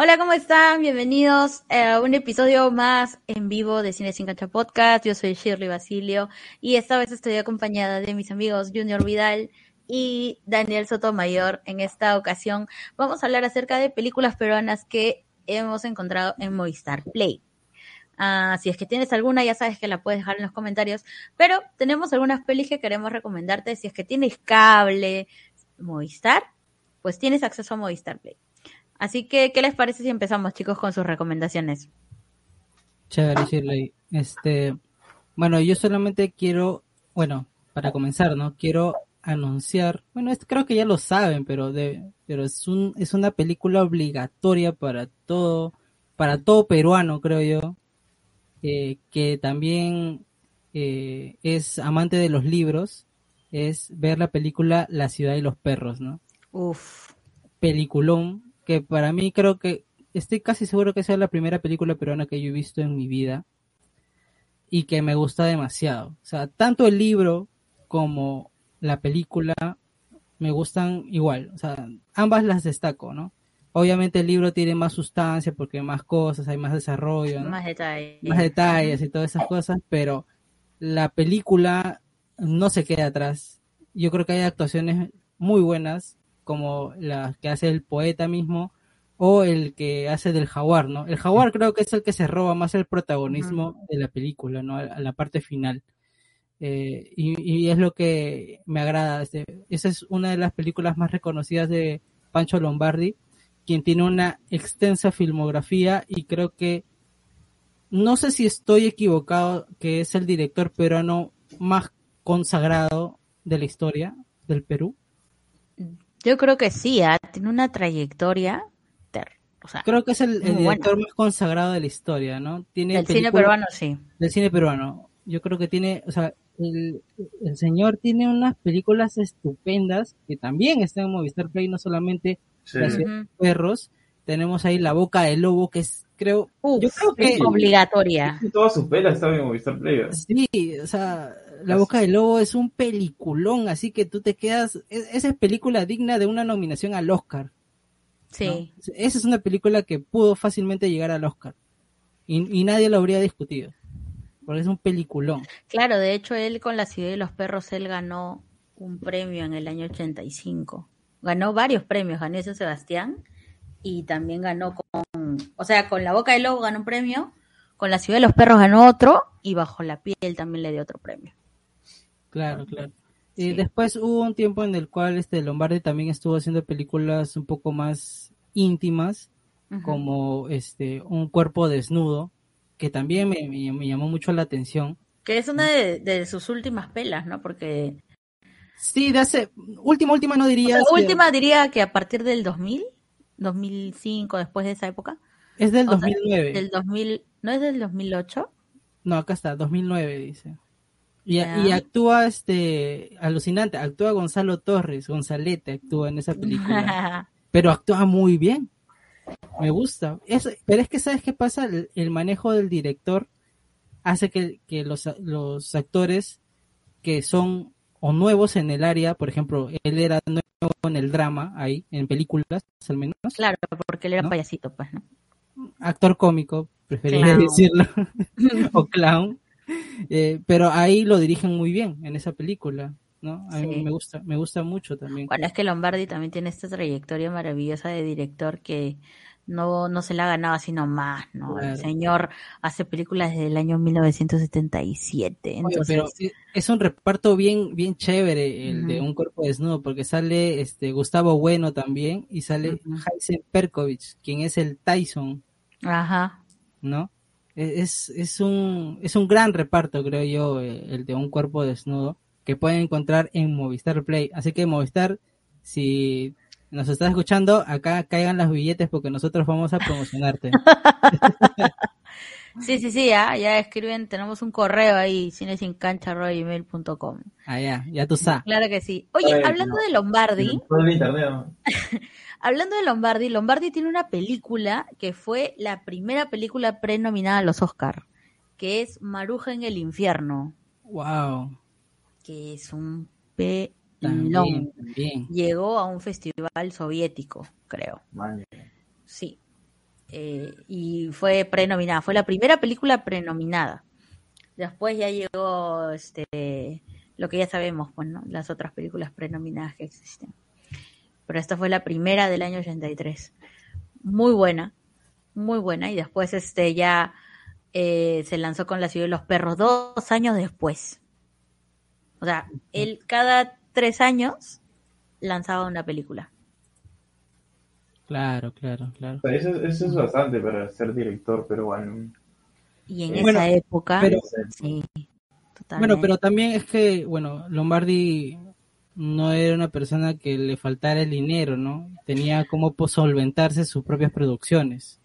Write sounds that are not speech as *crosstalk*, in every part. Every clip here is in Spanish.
Hola, ¿cómo están? Bienvenidos a un episodio más en vivo de Cine Sin Cancha Podcast. Yo soy Shirley Basilio y esta vez estoy acompañada de mis amigos Junior Vidal y Daniel Sotomayor. En esta ocasión vamos a hablar acerca de películas peruanas que hemos encontrado en Movistar Play. Ah, si es que tienes alguna, ya sabes que la puedes dejar en los comentarios. Pero tenemos algunas pelis que queremos recomendarte. Si es que tienes cable, Movistar, pues tienes acceso a Movistar Play. Así que, ¿qué les parece si empezamos, chicos, con sus recomendaciones? Chévere, Shirley. Este, bueno, yo solamente quiero, bueno, para comenzar, ¿no? Quiero anunciar, bueno, creo que ya lo saben, pero de, pero es un, es una película obligatoria para todo, para todo peruano, creo yo, eh, que también eh, es amante de los libros, es ver la película La ciudad y los perros, ¿no? Uf. Peliculón, que para mí creo que estoy casi seguro que sea la primera película peruana que yo he visto en mi vida y que me gusta demasiado. O sea, tanto el libro como la película me gustan igual. O sea, ambas las destaco, ¿no? Obviamente el libro tiene más sustancia porque hay más cosas, hay más desarrollo, más detalles. Más detalles y todas esas cosas, pero la película no se queda atrás. Yo creo que hay actuaciones muy buenas como la que hace el poeta mismo o el que hace del jaguar, ¿no? El jaguar creo que es el que se roba más el protagonismo de la película, ¿no? A, la parte final. Eh, y, es lo que me agrada. Este, esa es una de las películas más reconocidas de Pancho Lombardi, quien tiene una extensa filmografía y creo que, no sé si estoy equivocado, que es el director peruano más consagrado de la historia del Perú. Yo creo que sí, ¿ah? tiene una trayectoria. creo que es el, director más consagrado de la historia, ¿no? Tiene del cine peruano, sí. Del cine peruano. Yo creo que tiene, o sea, el, señor tiene unas películas estupendas que también están en Movistar Play, no solamente Las Perros. Tenemos ahí La Boca del Lobo, que es, creo, yo creo que... Es obligatoria. Todas sus pelas están en Movistar Play. Sí, o sea, la Boca del Lobo es un peliculón, así que tú te quedas. Esa es película digna de una nominación al Oscar. Sí. Esa es una película que pudo fácilmente llegar al Oscar. Y, nadie lo habría discutido. Porque es un peliculón. Claro, de hecho, él con La Ciudad de los Perros, él ganó un premio en el año 85. Ganó varios premios, ganó ese Sebastián. Y también ganó con. O sea, con La Boca del Lobo ganó un premio. Con La Ciudad de los Perros ganó otro. Y Bajo la Piel también le dio otro premio. Claro, claro. Y después hubo un tiempo en el cual este Lombardi también estuvo haciendo películas un poco más íntimas, como este Un cuerpo desnudo, que también me, llamó mucho la atención. Que es una de, sus últimas pelas, ¿no? Porque... Sí, de hace... Última, última no diría... última diría que a partir del 2000, 2005, después de esa época. Es del 2009. del 2000, ¿No es del 2008? No, acá está, 2009 dice. Y, actúa este alucinante, actúa Gonzalo Torres, Gonzalete actúa en esa película. *laughs* pero actúa muy bien. Me gusta. pero es que sabes qué pasa, el, manejo del director hace que, los, los actores que son o nuevos en el área, por ejemplo, él era nuevo en el drama ahí, en películas al menos. Claro, porque él era payasito, pues, ¿no? Actor cómico, preferiría decirlo, *laughs* o clown. *laughs* Eh, pero ahí lo dirigen muy bien en esa película, ¿no? A mí me gusta, me gusta mucho también. Bueno, es que Lombardi también tiene esta trayectoria maravillosa de director que no, no se la ha ganado sino más, ¿no? El señor hace películas desde el año 1977. Entonces... pero es un reparto bien, bien chévere el de Un Cuerpo Desnudo, porque sale este Gustavo Bueno también y sale uh Perkovich, quien es el Tyson. Ajá. ¿No? Es, es, un, es un gran reparto, creo yo, eh, el de un cuerpo desnudo, que pueden encontrar en Movistar Play. Así que Movistar, si nos estás escuchando, acá caigan los billetes porque nosotros vamos a promocionarte. *laughs* Sí, sí, sí, ya, ya escriben, tenemos un correo ahí, cinesincancha.com. Ah, ya, ya tú sabes. Claro que sí. Oye, Ay, hablando no. de Lombardi, *laughs* hablando de Lombardi, Lombardi tiene una película que fue la primera película prenominada a los Oscar, que es Maruja en el infierno, Wow. que es un pelón. También, también. Llegó a un festival soviético, creo. Man, Sí. Eh, y fue prenominada. Fue la primera película prenominada. Después ya llegó este lo que ya sabemos, pues, ¿no? Las otras películas prenominadas que existen. Pero esta fue la primera del año 83. Muy buena, muy buena. Y después este ya eh, se lanzó con La ciudad de los perros dos años después. O sea, él cada tres años lanzaba una película. Claro, claro, claro. O sea, Eso, eso es bastante para ser director, pero bueno. Y en Eh, esa bueno, época, pero- sí, totalmente. Bueno, pero también es que, bueno, Lombardi no era una persona que le faltara el dinero, ¿no? Tenía como pues, solventarse sus propias producciones.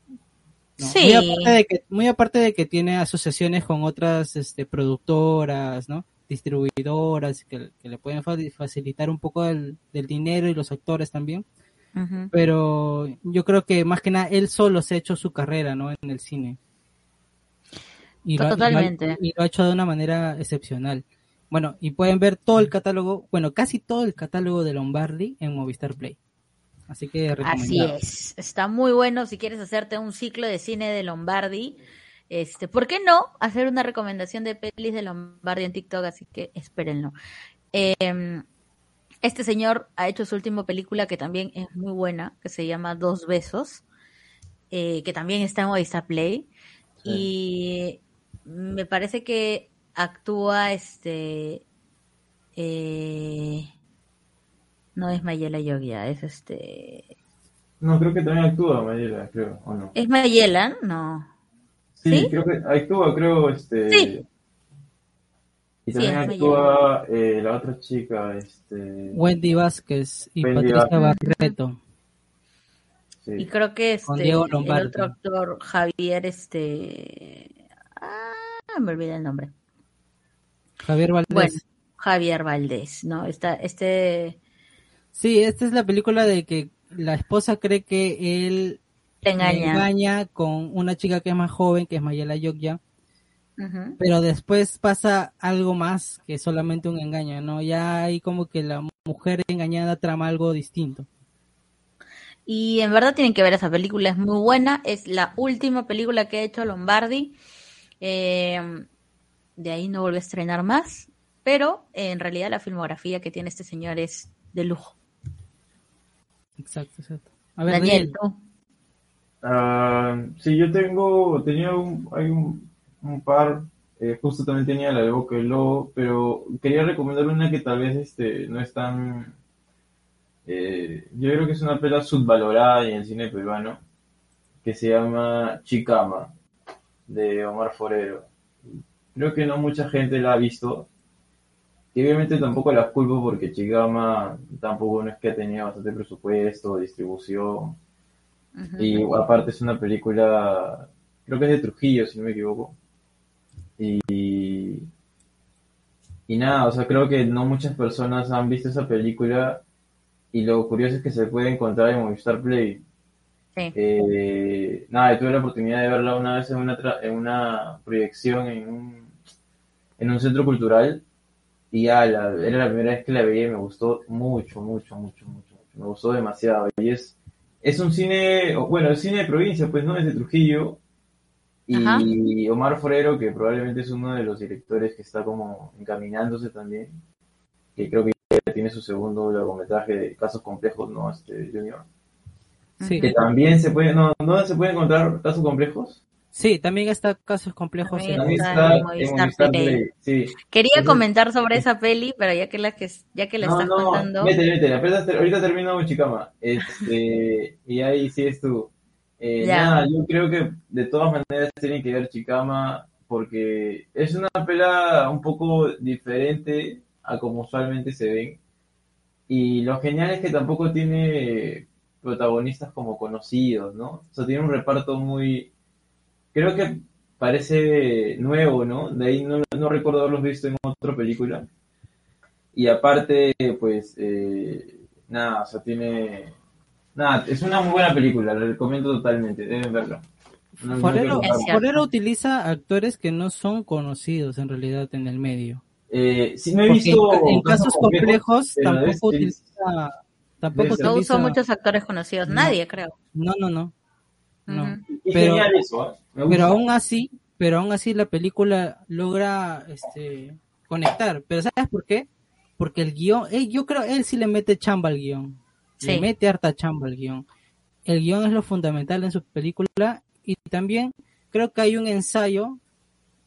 ¿no? Sí. Muy aparte de que, muy aparte de que tiene asociaciones con otras este, productoras, ¿no? Distribuidoras que, que le pueden fa- facilitar un poco el- del dinero y los actores también. Pero yo creo que más que nada él solo se ha hecho su carrera, ¿no? En el cine. Y lo ha- y lo ha- Totalmente. Y lo ha hecho de una manera excepcional. Bueno, y pueden ver todo el catálogo, bueno, casi todo el catálogo de Lombardi en Movistar Play. Así que Así es, está muy bueno si quieres hacerte un ciclo de cine de Lombardi. Este, ¿por qué no hacer una recomendación de pelis de Lombardi en TikTok? Así que espérenlo. Eh, este señor ha hecho su última película que también es muy buena, que se llama Dos Besos, eh, que también está en Movistar Play. Y me parece que actúa este eh, no es Mayela Yogia, es este No, creo que también actúa Mayela, creo, ¿o no? ¿Es Mayela? No. Sí, ¿Sí? creo que actúa, creo, este... Sí. Y Sí, también es actúa eh, la otra chica, este... Wendy Vázquez y Wendy Patricia Vázquez. Barreto. sí. Y creo que este el otro actor Javier este ah, me olvidé el nombre. Javier Valdés. Bueno, Javier Valdés, ¿no? Está este Sí, esta es la película de que la esposa cree que él te engaña. engaña con una chica que es más joven, que es Mayela Yogya. Pero después pasa algo más que solamente un engaño, ¿no? Ya hay como que la mujer engañada trama algo distinto. Y en verdad tienen que ver esa película, es muy buena, es la última película que ha hecho Lombardi. Eh, de ahí no vuelve a estrenar más, pero en realidad la filmografía que tiene este señor es de lujo. Exacto, exacto. A ver, Daniel, Daniel, tú. Sí, yo tengo, tenía un, hay un, un par, eh, justo también tenía la de Boca del Lobo, pero quería recomendar una que tal vez este, no es tan, eh, yo creo que es una pela subvalorada en el cine peruano, que se llama Chicama, de Omar Forero. Creo que no mucha gente la ha visto, y obviamente tampoco la culpo porque Chicama tampoco no es que tenía bastante presupuesto, distribución, y aparte es una película, creo que es de Trujillo, si no me equivoco. Y, y nada, o sea, creo que no muchas personas han visto esa película y lo curioso es que se puede encontrar en Movistar Play. Sí. Eh, nada, tuve la oportunidad de verla una vez en una, tra- en una proyección en un, en un centro cultural y ya, la- era la primera vez que la veía y me gustó mucho, mucho, mucho, mucho, mucho. Me gustó demasiado. Y es, es un cine, bueno, es cine de provincia, pues, ¿no? Es de Trujillo. Ajá. Y Omar Forero, que probablemente es uno de los directores que está como encaminándose también, que creo que ya tiene su segundo largometraje de Casos Complejos, ¿no? Este, Junior. sí, Que también se puede, no, ¿no se puede encontrar casos complejos? sí, también está casos complejos. También en- También está está en Movistar Movistar Play. Play, sí. Quería Entonces- comentar sobre esa peli, pero ya que la que ya que la No, estás no, contando, métele, métele, ahorita termino Chicama. Este, *laughs* y ahí sí es tú. Eh, nada, yo creo que de todas maneras tienen que ver Chicama porque es una pela un poco diferente a como usualmente se ven. Y lo genial es que tampoco tiene protagonistas como conocidos, ¿no? O sea, tiene un reparto muy... Creo que parece nuevo, ¿no? De ahí no, no recuerdo haberlos visto en otra película. Y aparte, pues, eh, nada, o sea, tiene... Nada, es una muy buena película, la recomiendo totalmente, deben verla. No- no Forero, utiliza actores que no son conocidos en realidad en el medio. Eh, sí, me he visto en, en casos complejos pero tampoco utiliza... Tampoco. No utiliza... usó muchos actores conocidos, No. nadie creo. No, no, no. pero- eso, ¿eh? Pero aún así, pero aún así la película logra este conectar. Pero ¿sabes por qué? Porque el guion, yo creo, él sí le mete chamba al guion. Le Sí. mete harta chamba al guion. El guion es lo fundamental en su película y también creo que hay un ensayo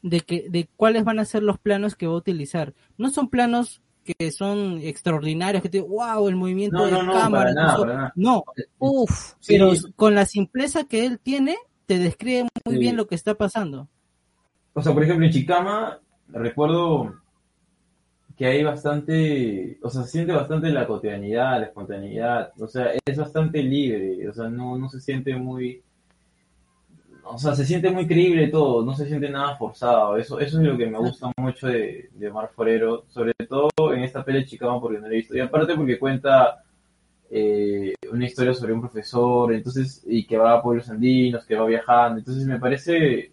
de que de cuáles van a ser los planos que va a utilizar. No son planos que son extraordinarios, que te wow, el movimiento No, de no, no, cámara, nada, no, Uf, Sí, pero con la simpleza que él tiene, te describe muy Sí. bien lo que está pasando. O sea, por ejemplo, en Chicama, recuerdo que hay bastante, o sea, se siente bastante la cotidianidad, la espontaneidad, o sea, es bastante libre, o sea, no, no se siente muy, o sea, se siente muy creíble todo, no se siente nada forzado, eso, eso es lo que me gusta mucho de, de Omar Forero, sobre todo en esta peli de Chicama porque no la he visto, y aparte porque cuenta eh, una historia sobre un profesor, entonces, y que va a pueblos andinos, que va viajando, entonces me parece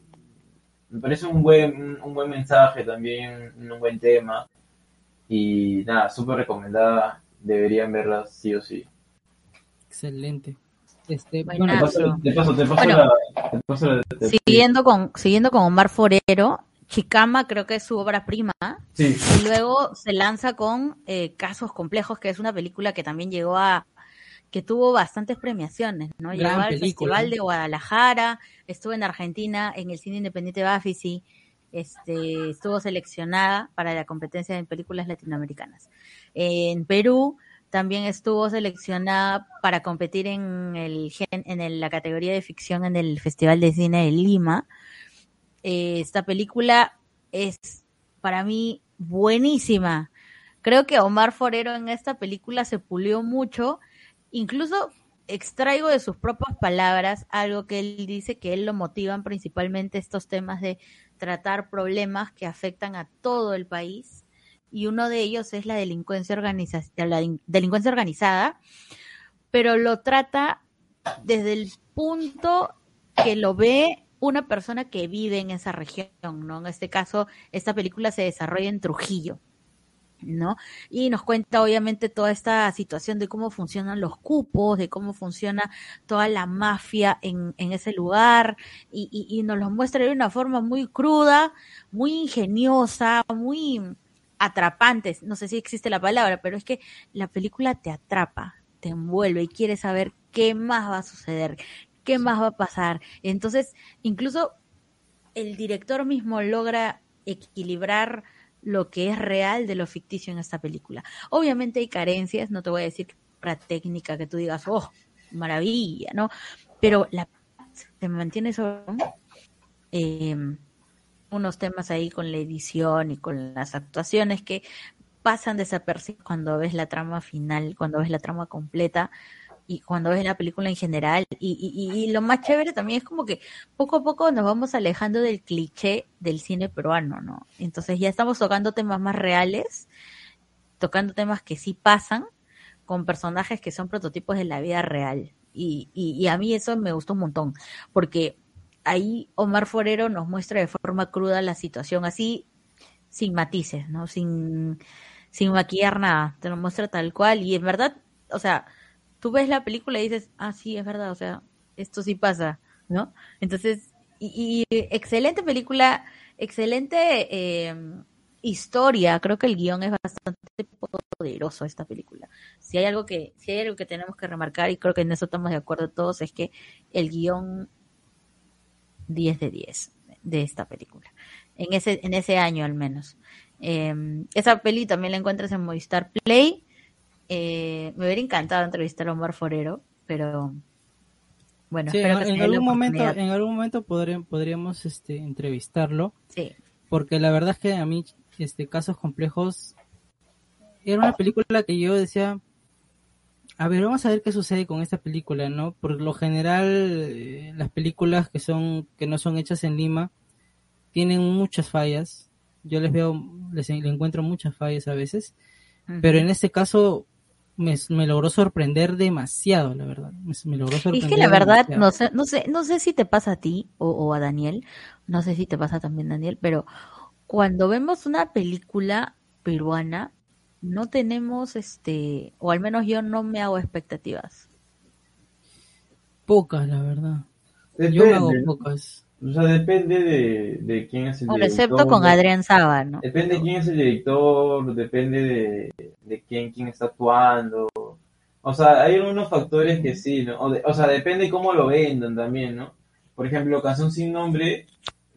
me parece un buen, un buen mensaje también, un buen tema. Y nada, súper recomendada. Deberían verla sí o sí. Excelente. Este, bueno, Te paso, te paso, te paso Bueno. la. Te paso la te- siguiendo con, siguiendo con Omar Forero, Chicama creo que es su obra prima, Sí, y luego se lanza con eh, Casos Complejos, que es una película que también llegó a, que tuvo bastantes premiaciones, ¿no? Gran Llegó al película. Festival de Guadalajara, estuvo en Argentina, en el Cine Independiente Bafisi, este, estuvo seleccionada para la competencia de películas latinoamericanas. En Perú también estuvo seleccionada para competir en el en la categoría de ficción en el Festival de Cine de Lima. Eh, esta película es para mí buenísima. Creo que Omar Forero en esta película se pulió mucho. Incluso extraigo de sus propias palabras algo que él dice que él lo motivan principalmente estos temas de tratar problemas que afectan a todo el país y uno de ellos es la delincuencia organiza- la delincuencia organizada, pero lo trata desde el punto que lo ve una persona que vive en esa región, ¿no? En este caso, esta película se desarrolla en Trujillo. ¿No? Y nos cuenta obviamente toda esta situación de cómo funcionan los cupos, de cómo funciona toda la mafia en, en ese lugar, y, y, nos lo muestra de una forma muy cruda, muy ingeniosa, muy atrapante, no sé si existe la palabra, pero es que la película te atrapa, te envuelve y quieres saber qué más va a suceder, qué más va a pasar. Entonces, incluso el director mismo logra equilibrar lo que es real de lo ficticio en esta película. Obviamente hay carencias, no te voy a decir para técnica que tú digas, oh, maravilla, ¿no? Pero la se mantiene sobre eh, unos temas ahí con la edición y con las actuaciones que pasan desapercibidos cuando ves la trama final, cuando ves la trama completa y cuando ves la película en general. Y, y, y, lo más chévere también es como que poco a poco nos vamos alejando del cliché del cine peruano, ¿no? Entonces ya estamos tocando temas más reales, tocando temas que sí pasan, con personajes que son prototipos de la vida real. Y, y, a mí eso me gustó un montón, porque ahí Omar Forero nos muestra de forma cruda la situación, así sin matices, ¿no? Sin, sin maquillar nada, te lo muestra tal cual. Y en verdad, o sea, tú ves la película y dices, ah, sí, es verdad, o sea, esto sí pasa, ¿no? Entonces, y, y excelente película, excelente eh, historia, creo que el guion es bastante poderoso esta película. Si hay algo que, si hay algo que tenemos que remarcar, y creo que en eso estamos de acuerdo todos, es que el guion 10 de 10 de esta película. En ese, en ese año al menos. Eh, esa peli también la encuentras en Movistar Play. Eh, me hubiera encantado entrevistar a Omar Forero, pero bueno, sí, espero en, que en algún momento, en algún momento podré, podríamos este, entrevistarlo. Sí. Porque la verdad es que a mí, este, casos complejos, era una película que yo decía, a ver, vamos a ver qué sucede con esta película, ¿no? Por lo general, eh, las películas que son que no son hechas en Lima tienen muchas fallas. Yo les veo, les, le encuentro muchas fallas a veces, pero en este caso me, me logró sorprender demasiado, la verdad. Me, me logró Y sorprender. es que la verdad, demasiado. no sé, no sé, no sé si te pasa a ti o, o a Daniel, no sé si te pasa también Daniel, pero cuando vemos una película peruana, no tenemos este, o al menos yo no me hago expectativas. Pocas, la verdad. Yo me hago pocas. O sea, depende de, de quién es el Bueno, excepto director, con. Adrián Saba, ¿no? Depende de quién es el director, depende de, de quién, quién está actuando. O sea, hay algunos factores que sí, ¿no? O, de- o sea, depende cómo lo vendan también, ¿no? Por ejemplo, Canción sin nombre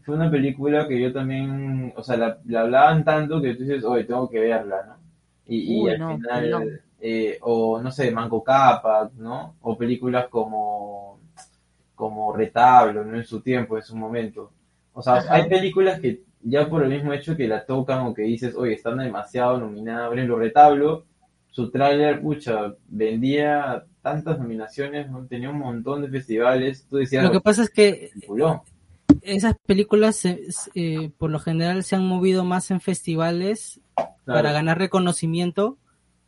fue una película que yo también, o sea, la, la hablaban tanto que tú dices, oye, tengo que verla, ¿no? Y, y Uy, al no, final, no. eh, o no sé, Manco Cápac, ¿no? O películas como, como Retablo, ¿no? En su tiempo, en su momento. O sea, Ajá. hay películas que ya por el mismo hecho que la tocan o que dices, oye, están demasiado nominadas. Por ejemplo, Retablo, su tráiler, pucha, vendía tantas nominaciones, ¿no? tenía un montón de festivales. Tú decías, Lo que pasa es que peliculón. esas películas eh, por lo general se han movido más en festivales Claro. para ganar reconocimiento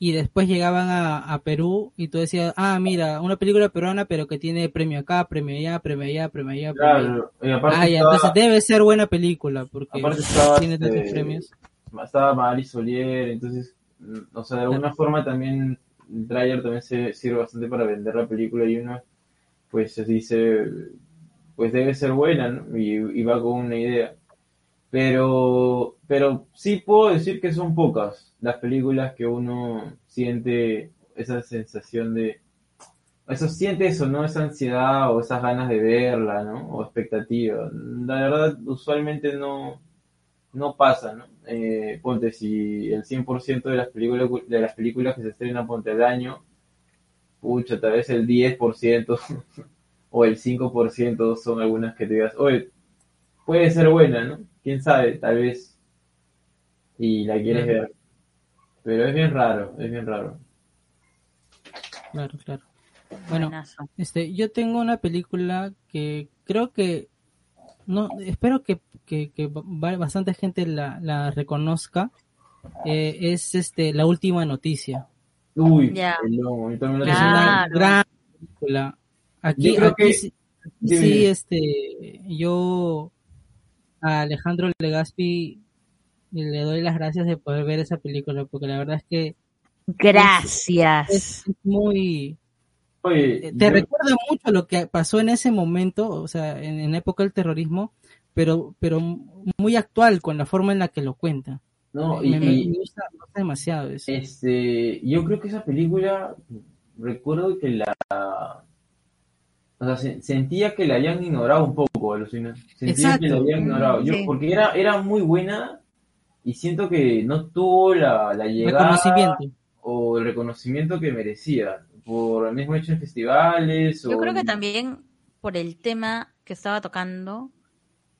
y después llegaban a, a Perú y tú decías, ah, mira, una película peruana pero que tiene premio acá, premio allá, premio allá, premio allá, premio allá. Claro, y aparte Ah, ya, estaba, entonces debe ser buena película porque estaba, tiene tantos este, premios. estaba Mari Solier, entonces, mm, o sea, de alguna forma también el tráiler también se sirve bastante para vender la película y uno, pues, se dice, pues debe ser buena, ¿no? Y, y va con una idea. Pero, pero sí puedo decir que son pocas las películas que uno siente esa sensación de, eso siente eso, ¿no? Esa ansiedad o esas ganas de verla, ¿no? O expectativa. La verdad, usualmente no, no pasa, ¿no? Eh, ponte, si el 100% de las películas, de las películas que se estrenan ponte al año, pucha, tal vez el 10% *laughs* o el 5% son algunas que te digas, oye, puede ser buena, ¿no? Quién sabe, tal vez, y la quieres Claro. ver. Pero es bien raro, es bien raro. Claro, claro. Bueno, Buenazo. Este, yo tengo una película que creo que no, espero que, que, que ba- bastante gente la, la reconozca. Eh, es este la última noticia. Uy, lomo, lo Es una gran película. Aquí, Yo creo aquí que- sí, sí, este, yo a Alejandro Legaspi le doy las gracias de poder ver esa película, porque la verdad es que Gracias. es muy, Oye, Eh, te yo- recuerda mucho lo que pasó en ese momento, o sea, en, en época del terrorismo, pero, pero muy actual con la forma en la que lo cuenta. no, me, y, me- y- me gusta, me gusta demasiado eso. Este, yo creo que esa película, recuerdo que la, o sea, se- sentía que la habían ignorado un poco, alucina. Sentía Exacto. que la habían ignorado. Yo, sí. porque era, era muy buena y siento que no tuvo la, la llegada Reconocimiento. o el reconocimiento que merecía por el mismo hecho en festivales Yo o creo que también por el tema que estaba tocando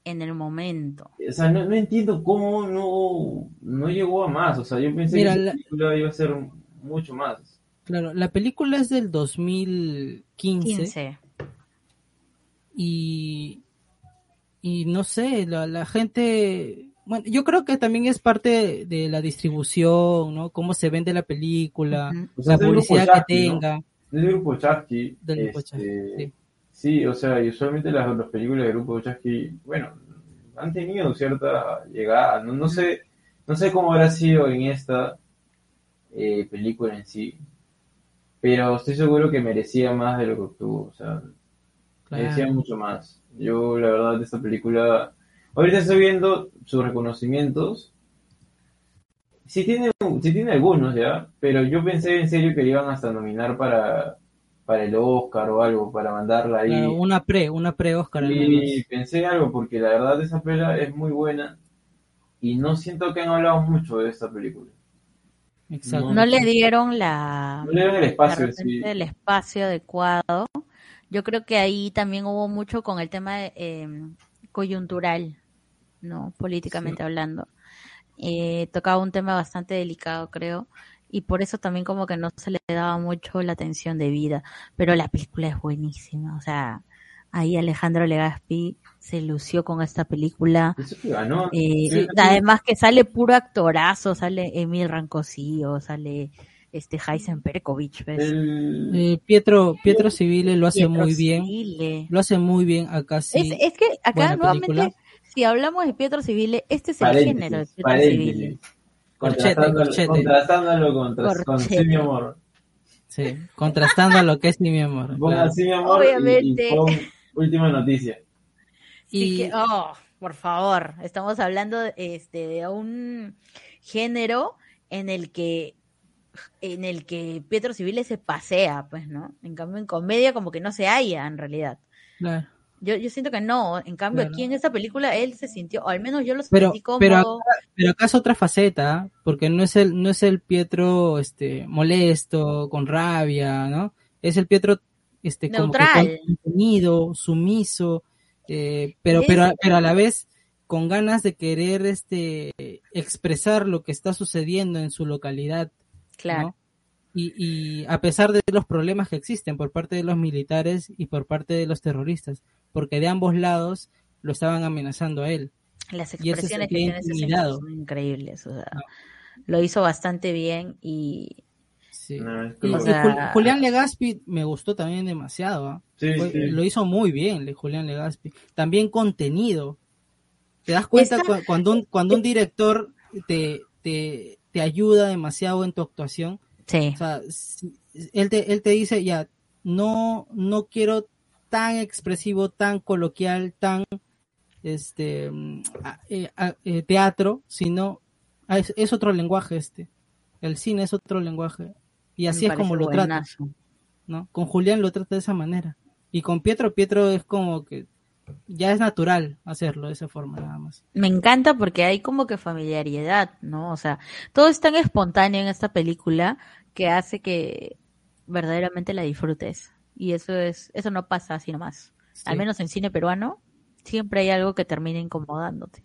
en el momento. O sea, no, no entiendo cómo no, no llegó a más. O sea, yo pensé Mira, que la- película iba a ser mucho más. Claro, la película es del 2015 15. Y, y no sé, la, la gente, bueno, yo creo que también es parte de la distribución, ¿no? Cómo se vende la película, la publicidad que tenga. Del grupo Chasqui. Del grupo este, Chasqui, sí. sí, o sea, y usualmente las, las películas del grupo Chasqui, bueno, han tenido cierta llegada. No, no sé, no sé cómo habrá sido en esta eh, película en sí, pero estoy seguro que merecía más de lo que obtuvo. O sea, merecía Claro. mucho más. Yo, la verdad, de esta película, ahorita estoy viendo sus reconocimientos. Sí tiene, sí tiene algunos ya, pero yo pensé en serio que le iban hasta nominar para, para el Oscar o algo, para mandarla ahí. Claro, una pre, una pre-Oscar menos. pensé algo, porque la verdad esa pela es muy buena y no siento que han hablado mucho de esta película. Exacto. No le dieron la, No le dan el espacio sí. el espacio adecuado. Yo creo que ahí también hubo mucho con el tema eh, coyuntural, ¿no? Políticamente hablando. Eh, tocaba un tema bastante delicado, creo. y por eso también como que no se le daba mucho la atención de vida, pero la película es buenísima, o sea, ahí Alejandro Legaspi se lució con esta película. Ganó. Eh, Sí, además que sale puro actorazo, sale Emil Rancosío, sale este Heisen Perkovich, ¿ves? el- Eh, Pietro, Pietro Civile lo hace Pietro muy bien. Civile. Lo hace muy bien acá sí. Es, es que acá buena nuevamente, película. si hablamos de Pietro Civile, este es el paréntesis, género de Pietro paréntesis. Civile. Contrastándolo, Corchete, corchete. contrastándolo contra, con. Sí, mi amor. Sí, contrastando a lo que es mi amor. Claro. Sí, mi amor. Obviamente. Y, pon última noticia. Así *laughs* Y- que, oh, por favor, estamos hablando este, de un género en el que en el que Pietro Civile se pasea, pues, ¿no? En cambio, en comedia como que no se halla en realidad. Claro. Yo, yo siento que no, en cambio Claro. aquí en esta película él se sintió, o al menos yo lo Pero- sentí como... pero Pero acá es otra faceta, porque no es el, no es el Pietro este molesto, con rabia, ¿no? Es el Pietro este como Neutral. contenido, sumiso, eh, pero, Es- pero, pero a la vez con ganas de querer este expresar lo que está sucediendo en su localidad, claro. ¿no? Y, y a pesar de los problemas que existen por parte de los militares y por parte de los terroristas, porque de ambos lados lo estaban amenazando a él. Las expresiones que tiene ese señor son increíbles, o sea, No. lo hizo bastante bien y Sí. No, Y, O sea- Julián Legaspi me gustó también demasiado. ¿ah? Sí, Fue- sí. Lo hizo muy bien, le- Julián Legaspi. También contenido. ¿Te das cuenta Esta- cu- cuando un, cuando un director te, te, te ayuda demasiado en tu actuación? sí, O sea, él te, él te dice, ya, no, no quiero tan expresivo, tan coloquial, tan este mm, eh, eh, teatro, sino ah, es, es otro lenguaje este. El cine es otro lenguaje. Y así me es como lo trata. ¿no? Con Julián lo trata de esa manera. Y con Pietro, Pietro es como que ya es natural hacerlo de esa forma nada más. Me encanta porque hay como que familiaridad, ¿no? O sea, todo es tan espontáneo en esta película que hace que verdaderamente la disfrutes. Y eso es, eso no pasa así nomás. Al menos en cine peruano, siempre hay algo que termina incomodándote.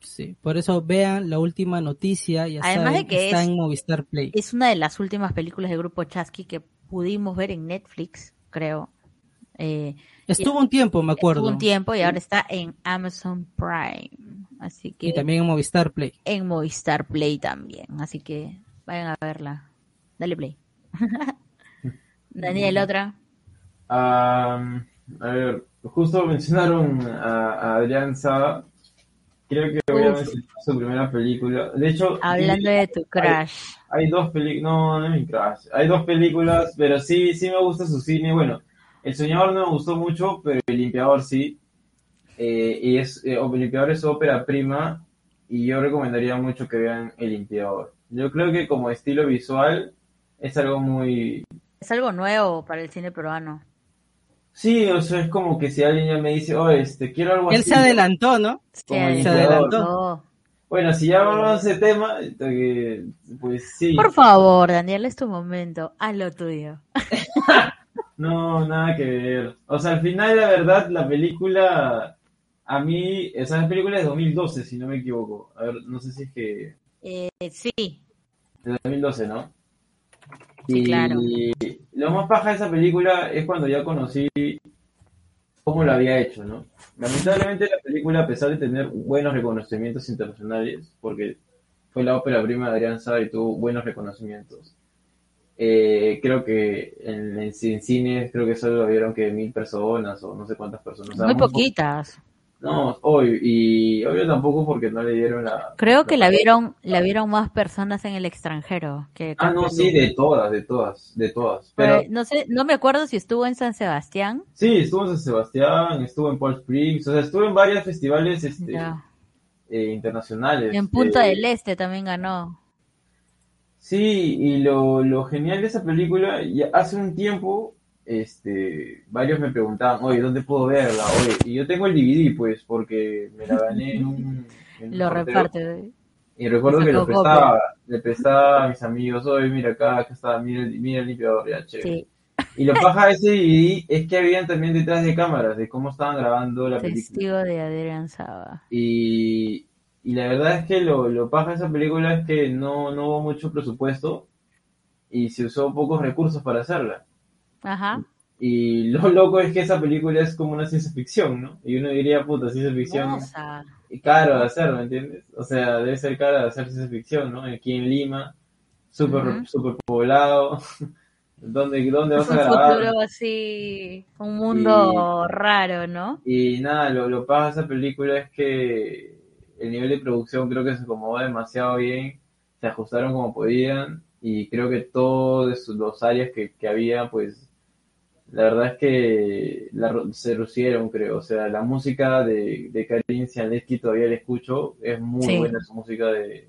sí. Por eso vean la última noticia, ya Además de que está es- en Movistar Play. Es una de las últimas películas del grupo Chasky que pudimos ver en Netflix, creo. Eh, Estuvo un tiempo, me acuerdo. estuvo un tiempo y ahora está en Amazon Prime. Así que Y también en Movistar Play. en Movistar Play también. Así que vayan a verla. Dale play. *laughs* Daniel, otra. Ah, a ver, justo mencionaron a, a Adrián Sá. Creo que voy a mencionar su primera película. De hecho, Hablando de tu crush. hay dos películas. No, no es mi crush. Hay dos películas, pero sí, sí me gusta su cine. Bueno, El Soñador no me gustó mucho, pero El Limpiador sí. Eh, y es, eh, El Limpiador es ópera prima. Y yo recomendaría mucho que vean El Limpiador. Yo creo que como estilo visual es algo muy, Es algo nuevo para el cine peruano. Sí, o sea, es como que si alguien ya me dice, oh, este, quiero algo Él así. se adelantó, ¿no? Como Sí, el adelantó. Bueno, si ya vamos a ese tema, pues sí. Por favor, Daniel, es tu momento. Haz lo tuyo. *laughs* No, nada que ver. O sea, al final, la verdad, la película, a mí, esa es película de 2012, si no me equivoco. A ver, no sé si es que... Eh, sí, De 2012, ¿no? Sí, y claro. lo más paja de esa película es cuando ya conocí cómo lo había hecho, ¿no? Lamentablemente la película, a pesar de tener buenos reconocimientos internacionales, porque fue la ópera prima de Adrián Sá y tuvo buenos reconocimientos, eh, creo que en, en, en cines creo que solo lo vieron que mil personas o no sé cuántas personas. Muy po- poquitas. No, hoy, y obvio tampoco porque no le dieron la... Creo que la vieron, la vieron más personas en el extranjero que Ah, no, sí, de todas, de todas, de todas. Pero no sé, no me acuerdo si estuvo en San Sebastián. Sí, estuvo en San Sebastián, estuvo en Palm Springs, o sea, estuvo en varios festivales este, eh, internacionales. En Punta Eh, del Este también ganó. Sí, y lo, lo genial de esa película, ya hace un tiempo, este, varios me preguntaban, oye, ¿dónde puedo verla? Oye, y yo tengo el DVD, pues, porque me la gané en un... en *laughs* Lo reparte. Y recuerdo que lo prestaba, le prestaba a mis amigos, oye, mira acá, acá está, mira, el- mira el limpiador, ya, chévere. Sí, Y lo *laughs* paja de ese DVD es que habían también detrás de cámaras, de cómo estaban grabando la película. testigo de Adrián Saba. Y, y la verdad es que lo, lo paja de esa película es que no, no hubo mucho presupuesto y se usó pocos recursos para hacerla. Ajá. Y lo *laughs* loco es que esa película es como una ciencia ficción, ¿no? Y uno diría, puta, ciencia ficción. Y caro de hacer, ¿me entiendes? O sea, debe ser caro de hacer ciencia ficción, ¿no? Aquí en Lima, súper super poblado. *laughs* ¿Dónde, ¿Dónde vas a un grabar? futuro así, un mundo raro, ¿no? Y nada, lo, lo pasa de esa película es que el nivel de producción creo que se acomodó demasiado bien, se ajustaron como podían y creo que todas las áreas que, que había, pues la verdad es que la se lucieron, creo. O sea, la música de, de Karin Sianeski todavía la escucho, es muy Sí. buena su música de...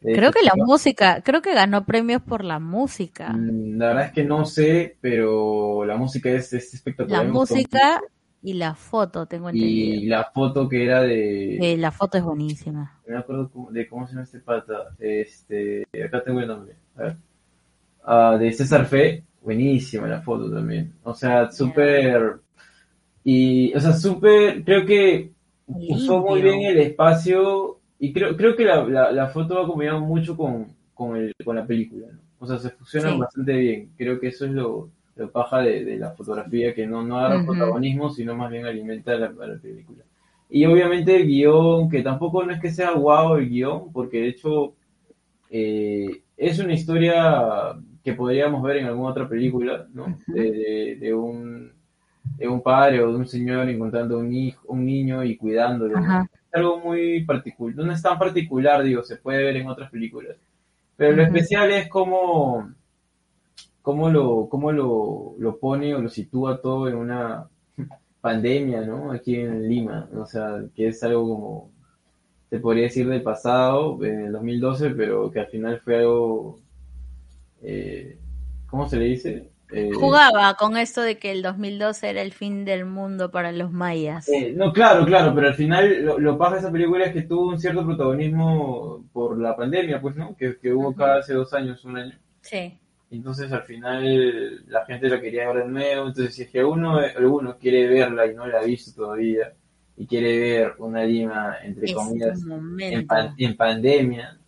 de Creo que la música, creo que ganó premios por la música. Mm, La verdad es que no sé, pero la música es, es espectacular. La música y la foto, tengo mucho. Y entendido. la foto que era de... Eh, la foto es buenísima. No me acuerdo de cómo se llama este pata. Este, acá tengo el nombre. A ver. Ah, de César Fe, buenísima la foto también. O sea, súper. Y, o sea, súper. Creo que usó muy Limpio. bien el espacio. Y creo, creo que la, la, la foto va combinando mucho con, con, el, con la película. ¿no? O sea, se fusionan Sí. bastante bien. Creo que eso es lo, lo paja de, de la fotografía, que no, no agarra Ujú. protagonismo, sino más bien alimenta la, la película. Y obviamente el guion, que tampoco no es que sea guau el guion, porque de hecho eh, es una historia que podríamos ver en alguna otra película, ¿no? De, de- de un, de un padre o de un señor encontrando un hijo, un niño y cuidándolo. Es algo muy particular, no es tan particular, digo, se puede ver en otras películas. Pero lo especial es cómo, cómo lo, cómo lo, lo pone o lo sitúa todo en una *laughs* pandemia, ¿no? Aquí en Lima, o sea, que es algo como, se podría decir del pasado, en el 2012, pero que al final fue algo, eh, ¿cómo se le dice? Eh, Jugaba con esto de que el 2012 era el fin del mundo para los mayas. Eh, no, claro, claro, pero al final lo, lo pasa de esa película es que tuvo un cierto protagonismo por la pandemia, pues, ¿no? Que, que hubo cada hace dos años, un año. Sí. Entonces al final la gente la quería ver de nuevo, entonces si es que uno, alguno quiere verla y no la ha visto todavía, y quiere ver una Lima, entre comillas, en, momento. pan- en pandemia,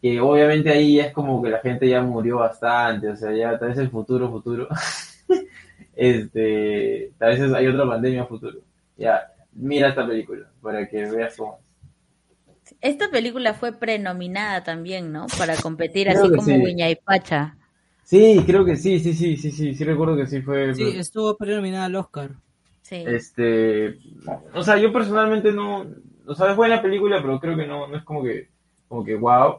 que obviamente ahí es como que la gente ya murió bastante, o sea, ya tal vez el futuro, futuro, *laughs* este, tal vez hay otra pandemia futuro. Ya, mira esta película para que veas cómo es. Esta película fue prenominada también, ¿no? Para competir Creo así como sí. Viña y Pacha. Sí, creo que sí, sí, sí, sí, sí, sí recuerdo que sí fue. Sí, estuvo prenominada al Oscar. Sí. Este, o sea, yo personalmente no, o sea, es buena película, pero creo que no, no es como que, como que wow,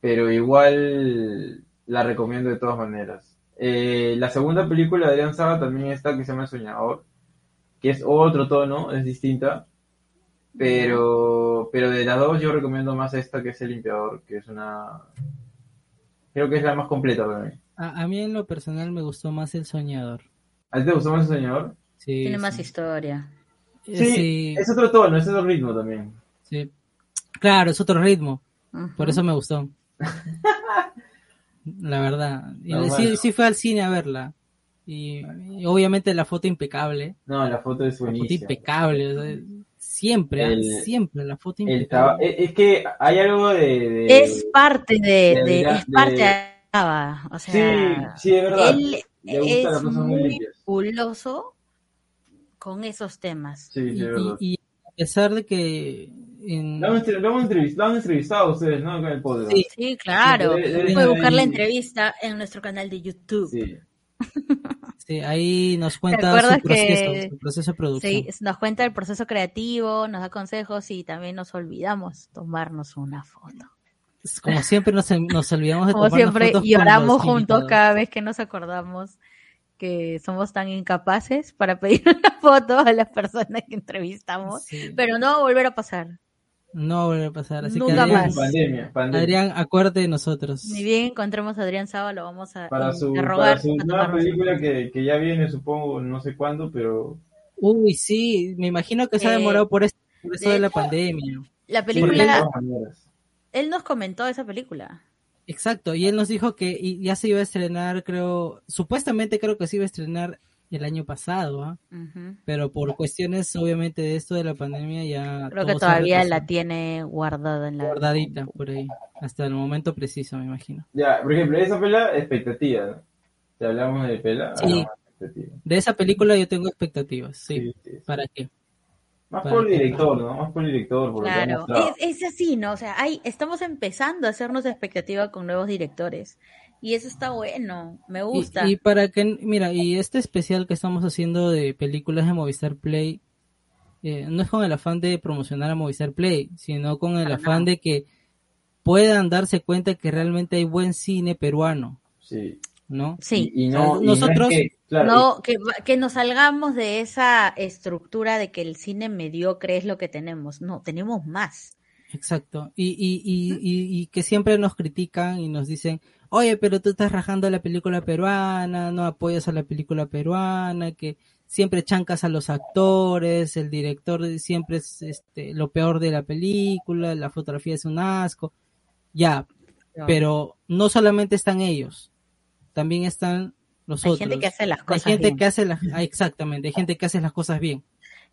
pero igual la recomiendo de todas maneras. Eh, la segunda película de Adrián Saga también está que se llama El Soñador, que es otro tono, es distinta, pero, pero de las dos yo recomiendo más esta que es El Limpiador, que es una, creo que es la más completa para mí. A, a mí en lo personal me gustó más El Soñador. ¿A ti te gustó más El Soñador? Sí, Tiene más historia. Eh, Sí, sí, es otro tono, es otro ritmo también. sí. Claro, es otro ritmo. Por eso me gustó. La verdad. Y No, sí, bueno. sí fue al cine a verla. Y, y obviamente la foto impecable. No, la foto es La foto buenísima. impecable. o sea, siempre. El- siempre la foto El impecable. traba- es que hay algo de... de- Es parte de, de- de- de- es parte Ava, o Sí, sea, sí, es verdad. él Le es muy culoso con esos temas. Sí, sí, y, es verdad. y- y a pesar de que en- Lo han, entre- lo han entrevistado, lo han entrevistado ustedes, ¿no? Con el podcast. Sí. Sí, claro. Sí, debe- Puede debe buscar la entrevista en nuestro canal de YouTube. Sí. sí, ahí nos cuenta su proceso, que- su proceso de producción. Sí, nos cuenta el proceso creativo, nos da consejos y también nos olvidamos tomarnos una foto. Como siempre nos, nos olvidamos de Como siempre lloramos juntos invitados. cada vez que nos acordamos que somos tan incapaces para pedir *laughs* una foto a las personas que entrevistamos, Sí, pero no va a volver a pasar. no vuelve a pasar. Así Nunca que Adrián, más. Pandemia, pandemia. Adrián, acuérdate de nosotros. Ni bien encontremos a Adrián Saba, lo vamos a para su, interrogar. para su a nueva película que, que ya viene, supongo, no sé cuándo, pero... Uy, sí, me imagino que se ha Eh, demorado por, eso de de la hecho, pandemia. La película. Él nos comentó esa película. Exacto, y él nos dijo que y- ya se iba a estrenar, creo, supuestamente creo que se iba a estrenar el año pasado, ¿ah? Ujú. pero por cuestiones obviamente de esto de la pandemia ya Creo que todavía la tiene guardada en la guardadita por ahí, hasta el momento preciso, me imagino. Ya, por ejemplo, esa pela, expectativa. Si hablamos de pela, Sí. hablamos de expectativa. De esa película yo tengo expectativas, sí. Sí, sí, sí. ¿Para qué? Más por el director, ¿no? Más por el director, por Claro, es, es así, ¿no? O sea, hay, estamos empezando a hacernos expectativa con nuevos directores. Y eso está bueno, me gusta. Y, para que, mira, y este especial que estamos haciendo de películas de Movistar Play, eh, no es con el afán de promocionar a Movistar Play, sino con el afán de que puedan darse cuenta que realmente hay buen cine peruano, Sí. ¿No? sí, Y, y no, y no es Nosotros- que- claro, no, que, nos salgamos de esa estructura de que el cine mediocre es lo que tenemos. No, tenemos más. Exacto. Y, y, y, y, y que siempre nos critican y nos dicen, oye, pero tú estás rajando a la película peruana, no apoyas a la película peruana, que siempre chancas a los actores, el director siempre es este, lo peor de la película, la fotografía es un asco. Ya, pero no solamente están ellos, también están los hay otros. gente que hace las Hay cosas gente bien. que hace las, ah, exactamente, hay gente que hace las cosas bien.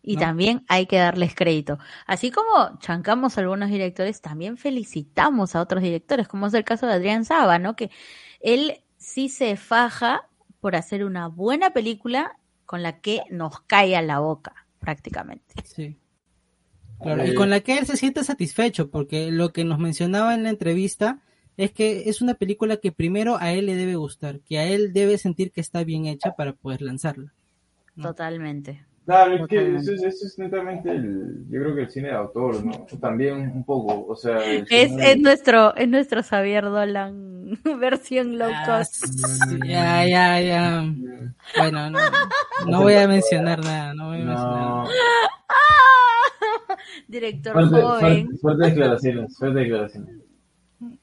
Y ¿no? también hay que darles crédito. Así como chancamos a algunos directores, también felicitamos a otros directores, como es el caso de Adrián Saba, ¿no? Que él sí se faja por hacer una buena película con la que nos cae a la boca, prácticamente. Sí. Claro, y Eh, con la que él se siente satisfecho, porque lo que nos mencionaba en la entrevista es que es una película que primero a él le debe gustar, que a él debe sentir que está bien hecha para poder lanzarla. No. Totalmente. Claro, es que eso es, eso es netamente el, yo creo que el cine de autor, ¿no? También un poco, o sea, el Es, cine- es nuestro, es nuestro Xavier Dolan *laughs* versión low Ah, cost. ya, ya, ya. Bueno, no, no voy a mencionar nada, no voy a mencionar No, nada. *laughs* *laughs* Director fuerte, joven. fuerte, fuerte declaraciones, fuerte declaraciones.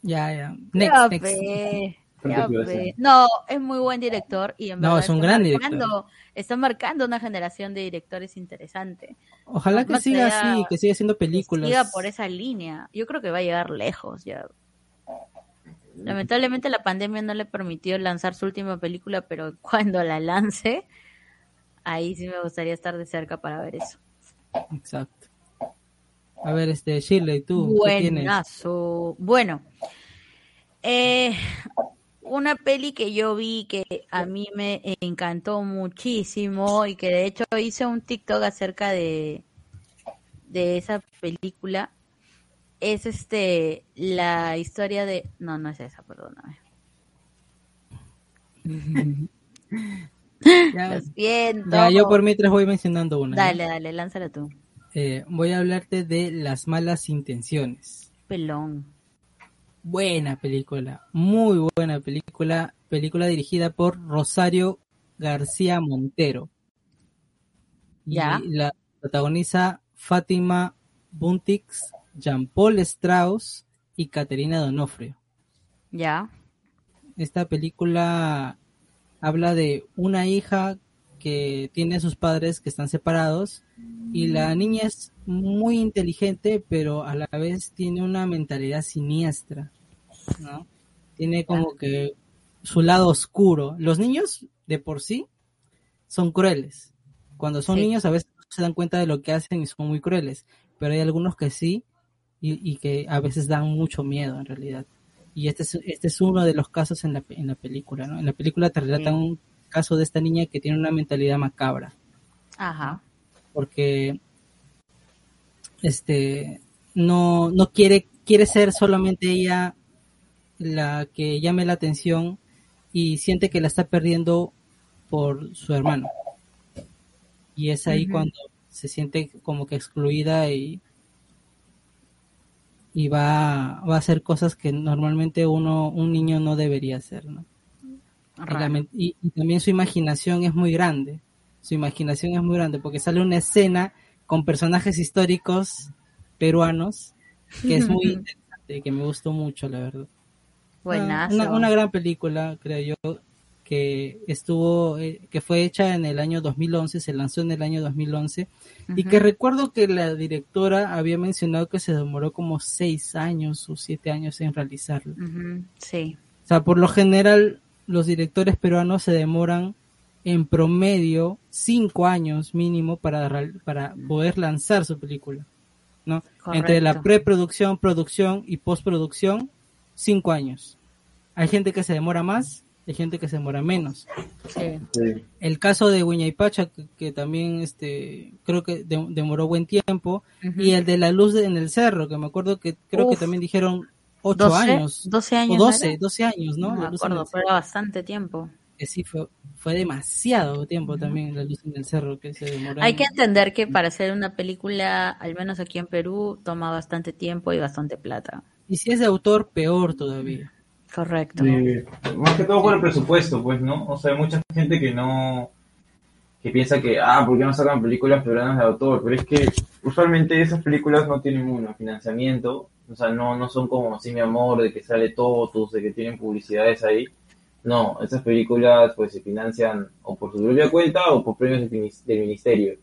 Ya, ya. Ya Next, next. ve, Fuerte ya ve. declaración. No, es muy buen director y en No, verdad es un está gran marcando- Está marcando una generación de directores interesante. Ojalá que siga allá- así, que siga haciendo Que películas. siga por esa línea. Yo creo que va a llegar lejos ya. Lamentablemente la pandemia no le permitió lanzar su última película, pero *laughs* cuando la lance, ahí sí me gustaría estar de cerca para ver eso. Exacto. A ver, este, Shirley, tú. Buenazo. Bueno, eh, una peli que yo vi que a mí me encantó muchísimo y que de hecho hice un TikTok acerca de, de esa película es este la historia de no no es esa perdóname *laughs* Ya, lo siento ya, yo por mientras voy mencionando una. dale dale lánzala tú Eh, voy a hablarte de Las malas intenciones. pelón Buena película, muy buena película, película dirigida por Rosario García Montero. Y Ya. la protagoniza Fátima Buntix, Jean-Paul Strauss y Caterina Donofrio. ya Esta película habla de una hija que tiene a sus padres que están separados y la niña es muy inteligente pero a la vez tiene una mentalidad siniestra, ¿no? Tiene como que su lado oscuro. Los niños de por sí son crueles. Cuando son Sí. niños a veces no se dan cuenta de lo que hacen y son muy crueles, pero hay algunos que sí y, y que a veces dan mucho miedo en realidad. Y este es, este es uno de los casos en la, en la película, ¿no? En la película te relatan Sí. un caso de esta niña que tiene una mentalidad macabra, ajá porque este no, no quiere, quiere ser solamente ella la que llame la atención y siente que la está perdiendo por su hermano. Y es ahí cuando se siente como que excluida y, y va, va a hacer cosas que normalmente uno, un niño no debería hacer, ¿no? Y, también su imaginación es muy grande. Su imaginación es muy grande porque sale una escena con personajes históricos peruanos que es muy *laughs* interesante, que me gustó mucho, la verdad. buenazo Una, una gran película, creo yo, que estuvo, eh, que fue hecha en el año 2011, se lanzó en el año 2011 y que recuerdo que la directora había mencionado que se demoró como seis años o siete años en realizarlo. Sí O sea, por lo general, los directores peruanos se demoran en promedio cinco años mínimo para, para poder lanzar su película. ¿no? Entre la preproducción, producción y postproducción, cinco años. Hay gente que se demora más, hay gente que se demora menos. El caso de Huiñaypacha, que, que también este, creo que demoró buen tiempo, y el de la luz en el cerro, que me acuerdo que creo que también dijeron ocho años. 12 años. O 12, 12 años, ¿no? me acuerdo, fue bastante tiempo. Que sí, fue, fue demasiado tiempo también la luz en el cerro que se demoró. Hay que entender que para hacer una película, al menos aquí en Perú, toma bastante tiempo y bastante plata. Y si es de autor, peor todavía. Correcto. más que todo por el presupuesto, pues, ¿no? O sea, hay mucha gente que no que piensa que, ah, ¿por qué no sacan películas peruanas de autor? Pero es que usualmente esas películas no tienen un financiamiento, o sea, no, no son como Sí, mi amor, de que sale todo, de que tienen publicidades ahí. No, esas películas pues se financian o por su propia cuenta o por premios del ministerio.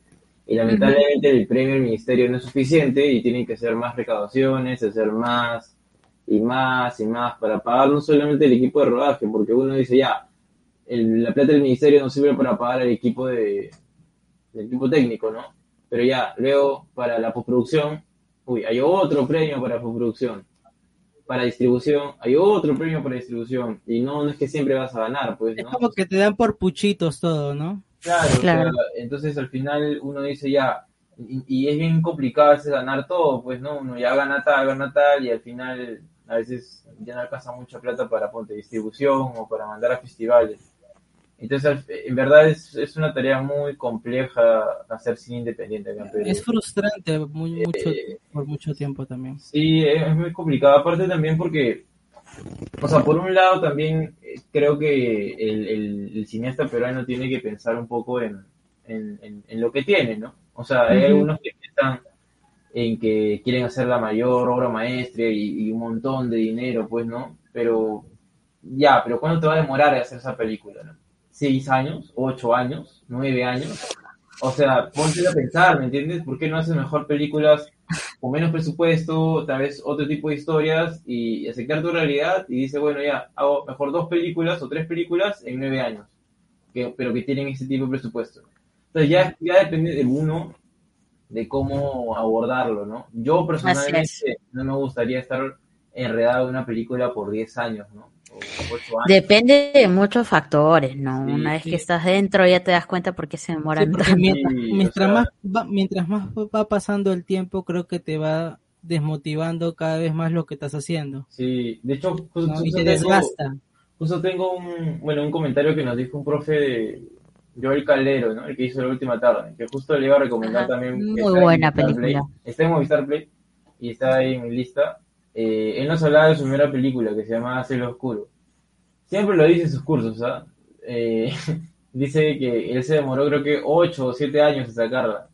Y lamentablemente el premio del ministerio no es suficiente y tienen que hacer más recaudaciones, hacer más y más y más para pagar no solamente el equipo de rodaje, porque uno dice ya, la plata del ministerio no sirve para pagar el equipo de el equipo técnico, ¿no? Pero ya, luego para la postproducción, uy, hay otro premio para postproducción. Para distribución, hay otro premio para distribución. Y no, no es que siempre vas a ganar, pues, ¿no? Es como que te dan por puchitos todo, ¿no? Claro, claro. entonces al final uno dice ya, y, es bien complicado a veces ganar todo, pues, ¿no? Uno ya gana tal, gana tal, y al final a veces ya no alcanza mucha plata para ponte distribución o para mandar a festivales. Entonces, en verdad es, es una tarea muy compleja hacer cine independiente. Es frustrante muy, mucho, eh, por mucho tiempo también. Sí, es muy complicado. Aparte también porque, o sea, por un lado también eh, creo que el, el, cineasta peruano tiene que pensar un poco en, en, en, lo que tiene, ¿no? O sea, hay algunos que piensan en que quieren hacer la mayor obra maestra y, y, un montón de dinero, pues, ¿no? Pero ya, pero ¿cuándo te va a demorar hacer esa película, no? ¿Seis años? ¿Ocho años? ¿Nueve años? O sea, ponte a pensar, ¿me entiendes? ¿Por qué no haces mejor películas con menos presupuesto, tal vez otro tipo de historias y aceptar tu realidad y dice, bueno, ya, hago mejor dos películas o tres películas en nueve años, que, pero que tienen ese tipo de presupuesto. Entonces ya, ya depende de uno de cómo abordarlo, ¿no? Yo personalmente no me gustaría estar enredado en una película por 10 años, ¿no? O 8 años. Depende de muchos factores, ¿no? una vez que estás dentro ya te das cuenta por qué se demoran tanto. Mientras, más va, mientras más va pasando el tiempo, creo que te va desmotivando cada vez más lo que estás haciendo. Sí, de hecho, justo, y te desgasta. Justo tengo un, bueno, un comentario que nos dijo un profe de, Joel Caldero, ¿no? El que hizo la última tarde, que justo le iba a recomendar también. Muy buena película. Está en Movistar Play y está ahí en mi lista. Eh, él nos hablaba de su primera película que se llama Cielo Oscuro. Siempre lo dice en sus cursos, ¿ah? Eh, *laughs* dice que él se demoró creo que 8 o 7 años en sacarla.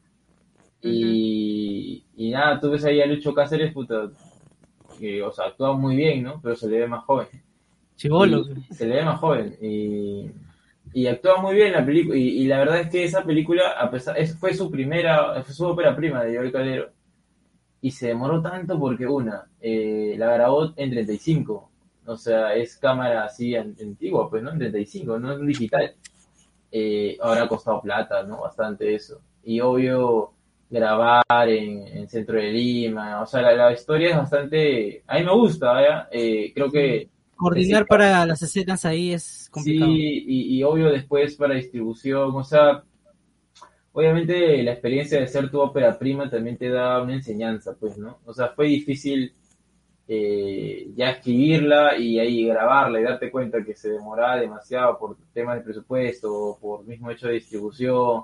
Y, y nada, tú ves ahí a Lucho Cáceres, puta, que, o sea, actúa muy bien, ¿no? Pero se le ve más joven. Chivolo. Se le ve más joven. Y y actúa muy bien la película. Y, la verdad es que esa película, a pesar, es, fue su primera, fue su ópera prima de Joel Calero. Y se demoró tanto porque, una, eh, la grabó en 35. O sea, es cámara así antigua, pues, ¿no? En 35, no es digital. Eh, ahora ha costado plata, ¿no? Bastante eso. Y obvio, grabar en, centro de Lima. O sea, la, historia es bastante. A mí me gusta, eh, creo que Coordinar para las escenas ahí es complicado. Sí, y, obvio después para distribución, o sea, obviamente la experiencia de ser tu ópera prima también te da una enseñanza, pues, ¿no? O sea, fue difícil eh, ya escribirla y ahí grabarla y darte cuenta que se demoraba demasiado por temas de presupuesto o por mismo hecho de distribución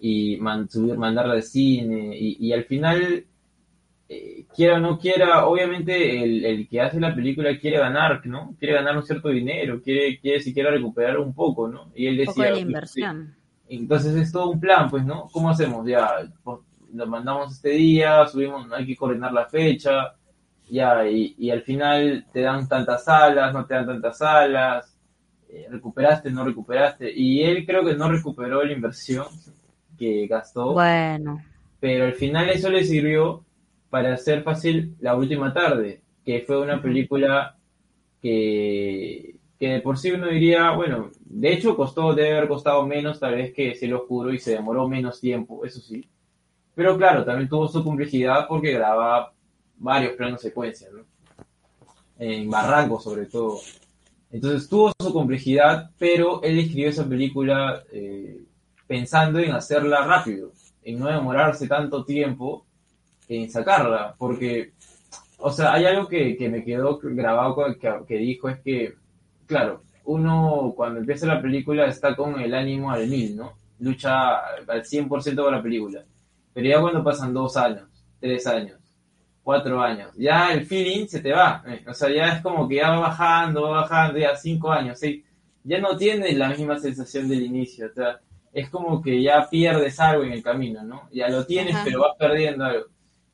y mandarla al cine y, y al final eh, quiera o no quiera, obviamente el, el, que hace la película quiere ganar, ¿no? Quiere ganar un cierto dinero, quiere, quiere siquiera recuperar un poco, ¿no? Y él decía... la inversión. Entonces es todo un plan, pues, ¿no? ¿Cómo hacemos? Ya, pues, lo mandamos este día, subimos, hay que coordinar la fecha, ya, y, y al final te dan tantas salas, no te dan tantas salas, eh, recuperaste, no recuperaste, y él creo que no recuperó la inversión que gastó. Bueno. Pero al final eso le sirvió para hacer fácil La Última Tarde, que fue una película que, que por sí uno diría, bueno, de hecho costó, debe haber costado menos tal vez que Cielo Oscuro y se demoró menos tiempo, eso sí. Pero claro, también tuvo su complejidad porque grababa varios planos secuencias, ¿no? En Barranco sobre todo. Entonces tuvo su complejidad, pero él escribió esa película eh, pensando en hacerla rápido, en no demorarse tanto tiempo en sacarla, porque, o sea, hay algo que, que me quedó grabado que, que dijo, es que claro, uno cuando empieza la película está con el ánimo al mil, ¿no? Lucha al 100% con la película. Pero ya cuando pasan dos años, tres años, cuatro años, ya el feeling se te va. ¿eh? O sea, ya es como que ya va bajando, va bajando, ya cinco años, seis. Ya no tienes la misma sensación del inicio. O sea, es como que ya pierdes algo en el camino, ¿no? Ya lo tienes, Ajá. pero vas perdiendo algo.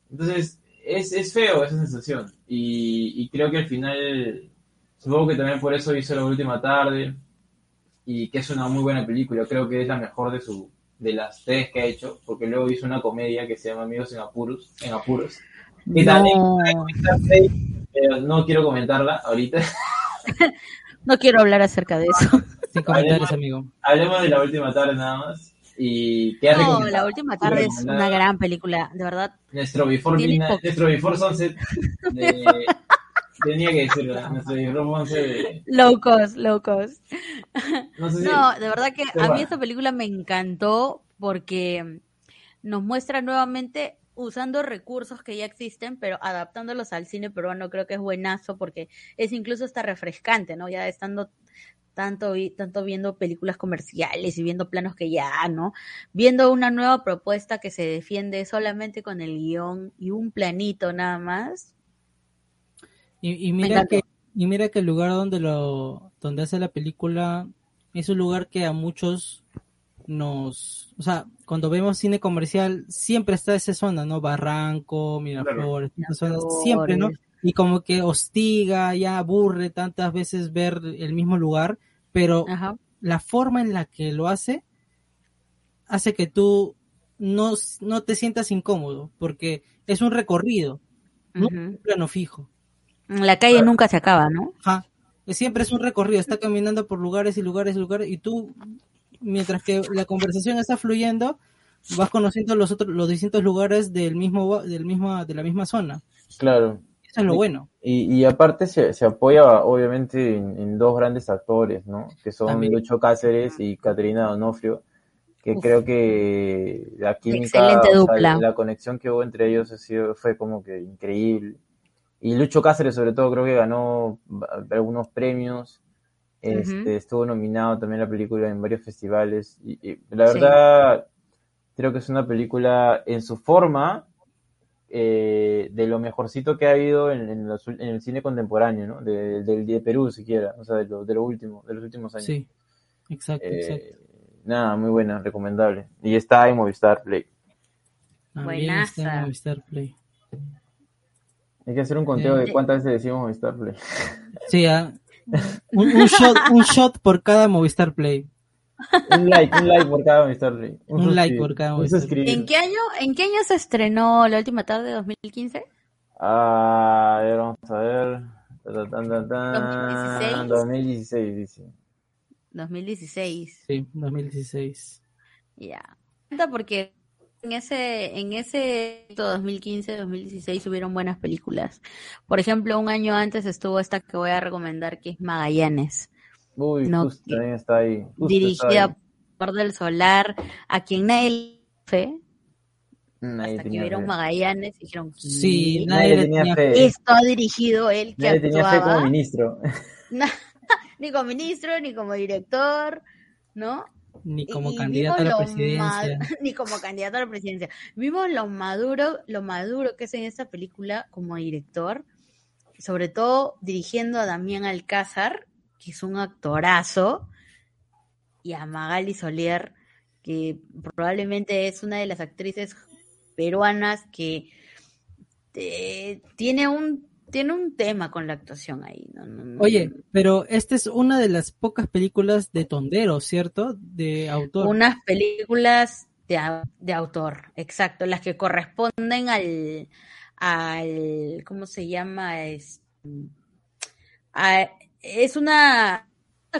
Entonces, es, es feo esa sensación. Y, y creo que al final Supongo que también por eso hizo La Última Tarde y que es una muy buena película. Creo que es la mejor de su de las tres que ha hecho, porque luego hizo una comedia que se llama Amigos en Apuros, en Apuros. Que también No, pero no quiero comentarla ahorita. *laughs* no quiero hablar acerca de eso. Sin comentarios, amigo. Hablemos de La Última Tarde nada más. Y qué No, la última tarde es una gran película, de verdad. Nuestro Before Tiene Midnight- poco. nuestro Before Sunset *laughs* de- tenía que decirlo, nuestro Before Sunset de- Low cost, low cost. no sé si No, de verdad que a mí esta película me encantó porque nos muestra nuevamente usando recursos que ya existen, pero adaptándolos al cine peruano creo que es buenazo porque es incluso hasta refrescante, ¿no? Ya estando tanto, vi- tanto viendo películas comerciales y viendo planos que ya, ¿no? Viendo una nueva propuesta que se defiende solamente con el guion y un planito nada más. Y, y mira que y mira que el lugar donde lo donde hace la película es un lugar que a muchos nos, o sea, cuando vemos cine comercial siempre está esa zona, ¿no? Barranco, Miraflores, esas zonas, siempre, ¿no? Y como que hostiga, ya aburre tantas veces ver el mismo lugar, pero Ajá. la forma en la que lo hace hace que tú no, no te sientas incómodo, porque es un recorrido, no un plano fijo. La calle nunca se acaba, ¿no? Ajá. Siempre es un recorrido, está caminando por lugares y lugares y lugares, y tú, mientras que la conversación está fluyendo, vas conociendo los otros, los distintos lugares del mismo, del mismo, de la misma zona. Claro. Eso es lo bueno. Y, y aparte se, se apoya obviamente en, en dos grandes actores, ¿no? Que son También. Lucho Cáceres y Caterina Donofrio, que Uf. creo que la química, Excelente o sea, dupla. la conexión que hubo entre ellos ha sido, fue como que increíble. Y Lucho Cáceres sobre todo creo que ganó algunos premios, este, estuvo nominado también la película en varios festivales y, y la Sí. verdad creo que es una película en su forma eh, de lo mejorcito que ha habido en, en los ul- en el cine contemporáneo, ¿no? De, Perú siquiera, o sea, de lo, de lo último, de los últimos años. Sí, exacto, Eh, exacto. nada, muy buena, recomendable. Y está en Movistar Play. También está en. Movistar Play. Hay que hacer un conteo Eh, de cuántas veces decimos Movistar Play. *laughs* Sí, ah, un, un shot, un shot por cada Movistar Play. un like, un like por cada Movistar Play. Un like suscribir, por cada un Movistar suscribir. ¿En qué año, en qué año se estrenó La Última Tarde de 2015? Ah, a ver, vamos a ver. Ta, ta, tan, tan, tan. 2016. 2016, dice. 2016. Sí, 2016. Ya. Porque en ese, en ese 2015-2016 hubieron buenas películas. Por ejemplo, un año antes estuvo esta que voy a recomendar, que es Magallanes, Uy, No, justo que- está ahí. justo está dirigida ahí. por del Solar, a quien nadie le fe, Nadie hasta que vieron fe. Magallanes y dijeron, Sí, "¿Qué? nadie, tenía fe. esto ha dirigido él que Nadie tenía fe actuaba, como ministro. *laughs* ni como ministro, ni como director, ¿no? *laughs* ni como candidato a la presidencia. ni como candidato a la presidencia. Vimos lo maduro, lo maduro que es en esta película como director, sobre todo dirigiendo a Damián Alcázar, que es un actorazo, y a Magali Solier, que probablemente es una de las actrices peruanas que eh, tiene un tiene un tema con la actuación ahí. ¿no? No- no- Oye, pero esta es una de las pocas películas de Tondero, ¿cierto? De autor. unas películas de, de autor, exacto, las que corresponden al, al ¿cómo se llama? Es, a- es una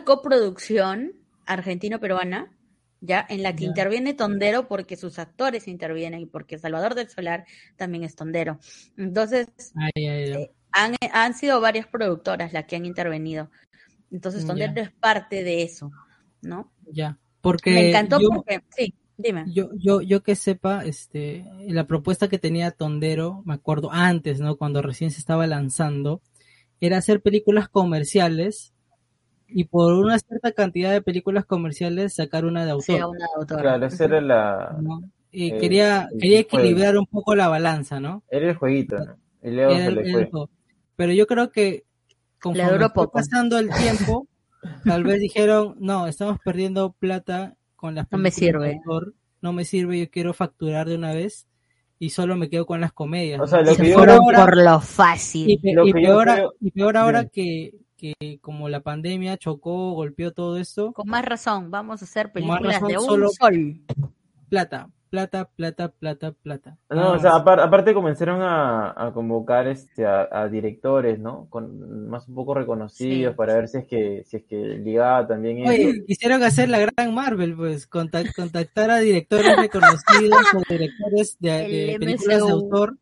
coproducción argentino-peruana, ya, en la que interviene Tondero porque sus actores intervienen y porque Salvador del Solar también es Tondero. Entonces, Ay, ay, ay. Han, han sido varias productoras las que han intervenido. Entonces, Ya. Tondero es parte de eso, ¿no? Ya. Porque Me encantó yo, porque, sí, dime. yo, yo, yo que sepa, este, la propuesta que tenía Tondero, me acuerdo antes, ¿no? Cuando recién se estaba lanzando, era hacer películas comerciales y por una cierta cantidad de películas comerciales sacar una de autor. Sea una autora. Claro, esa era la. ¿no? Y Eh, quería, el quería juego. equilibrar un poco la balanza, ¿no? Era el jueguito, ¿no? Era el- era el juego. Pero yo creo que conforme duró fue poco. pasando el tiempo, tal vez dijeron, no, estamos perdiendo plata con las No me sirve. autor, no me sirve, yo quiero facturar de una vez y solo me quedo con las comedias. O sea, Y lo se que yo fueron ahora- por lo y, fácil. pe- lo y peor, creo- y peor ahora que, que como la pandemia chocó, golpeó todo esto, Con más razón, vamos a hacer películas razón, de un solo- sol. plata, plata, plata, plata, plata. No, o sea, aparte comenzaron a, a convocar este a, a directores, ¿no? Con más un poco reconocidos Sí. para ver si es que si es que ligaba también eso. Oye, quisieron hacer la gran Marvel, pues, contac- contactar a directores reconocidos o directores de, de El películas de autor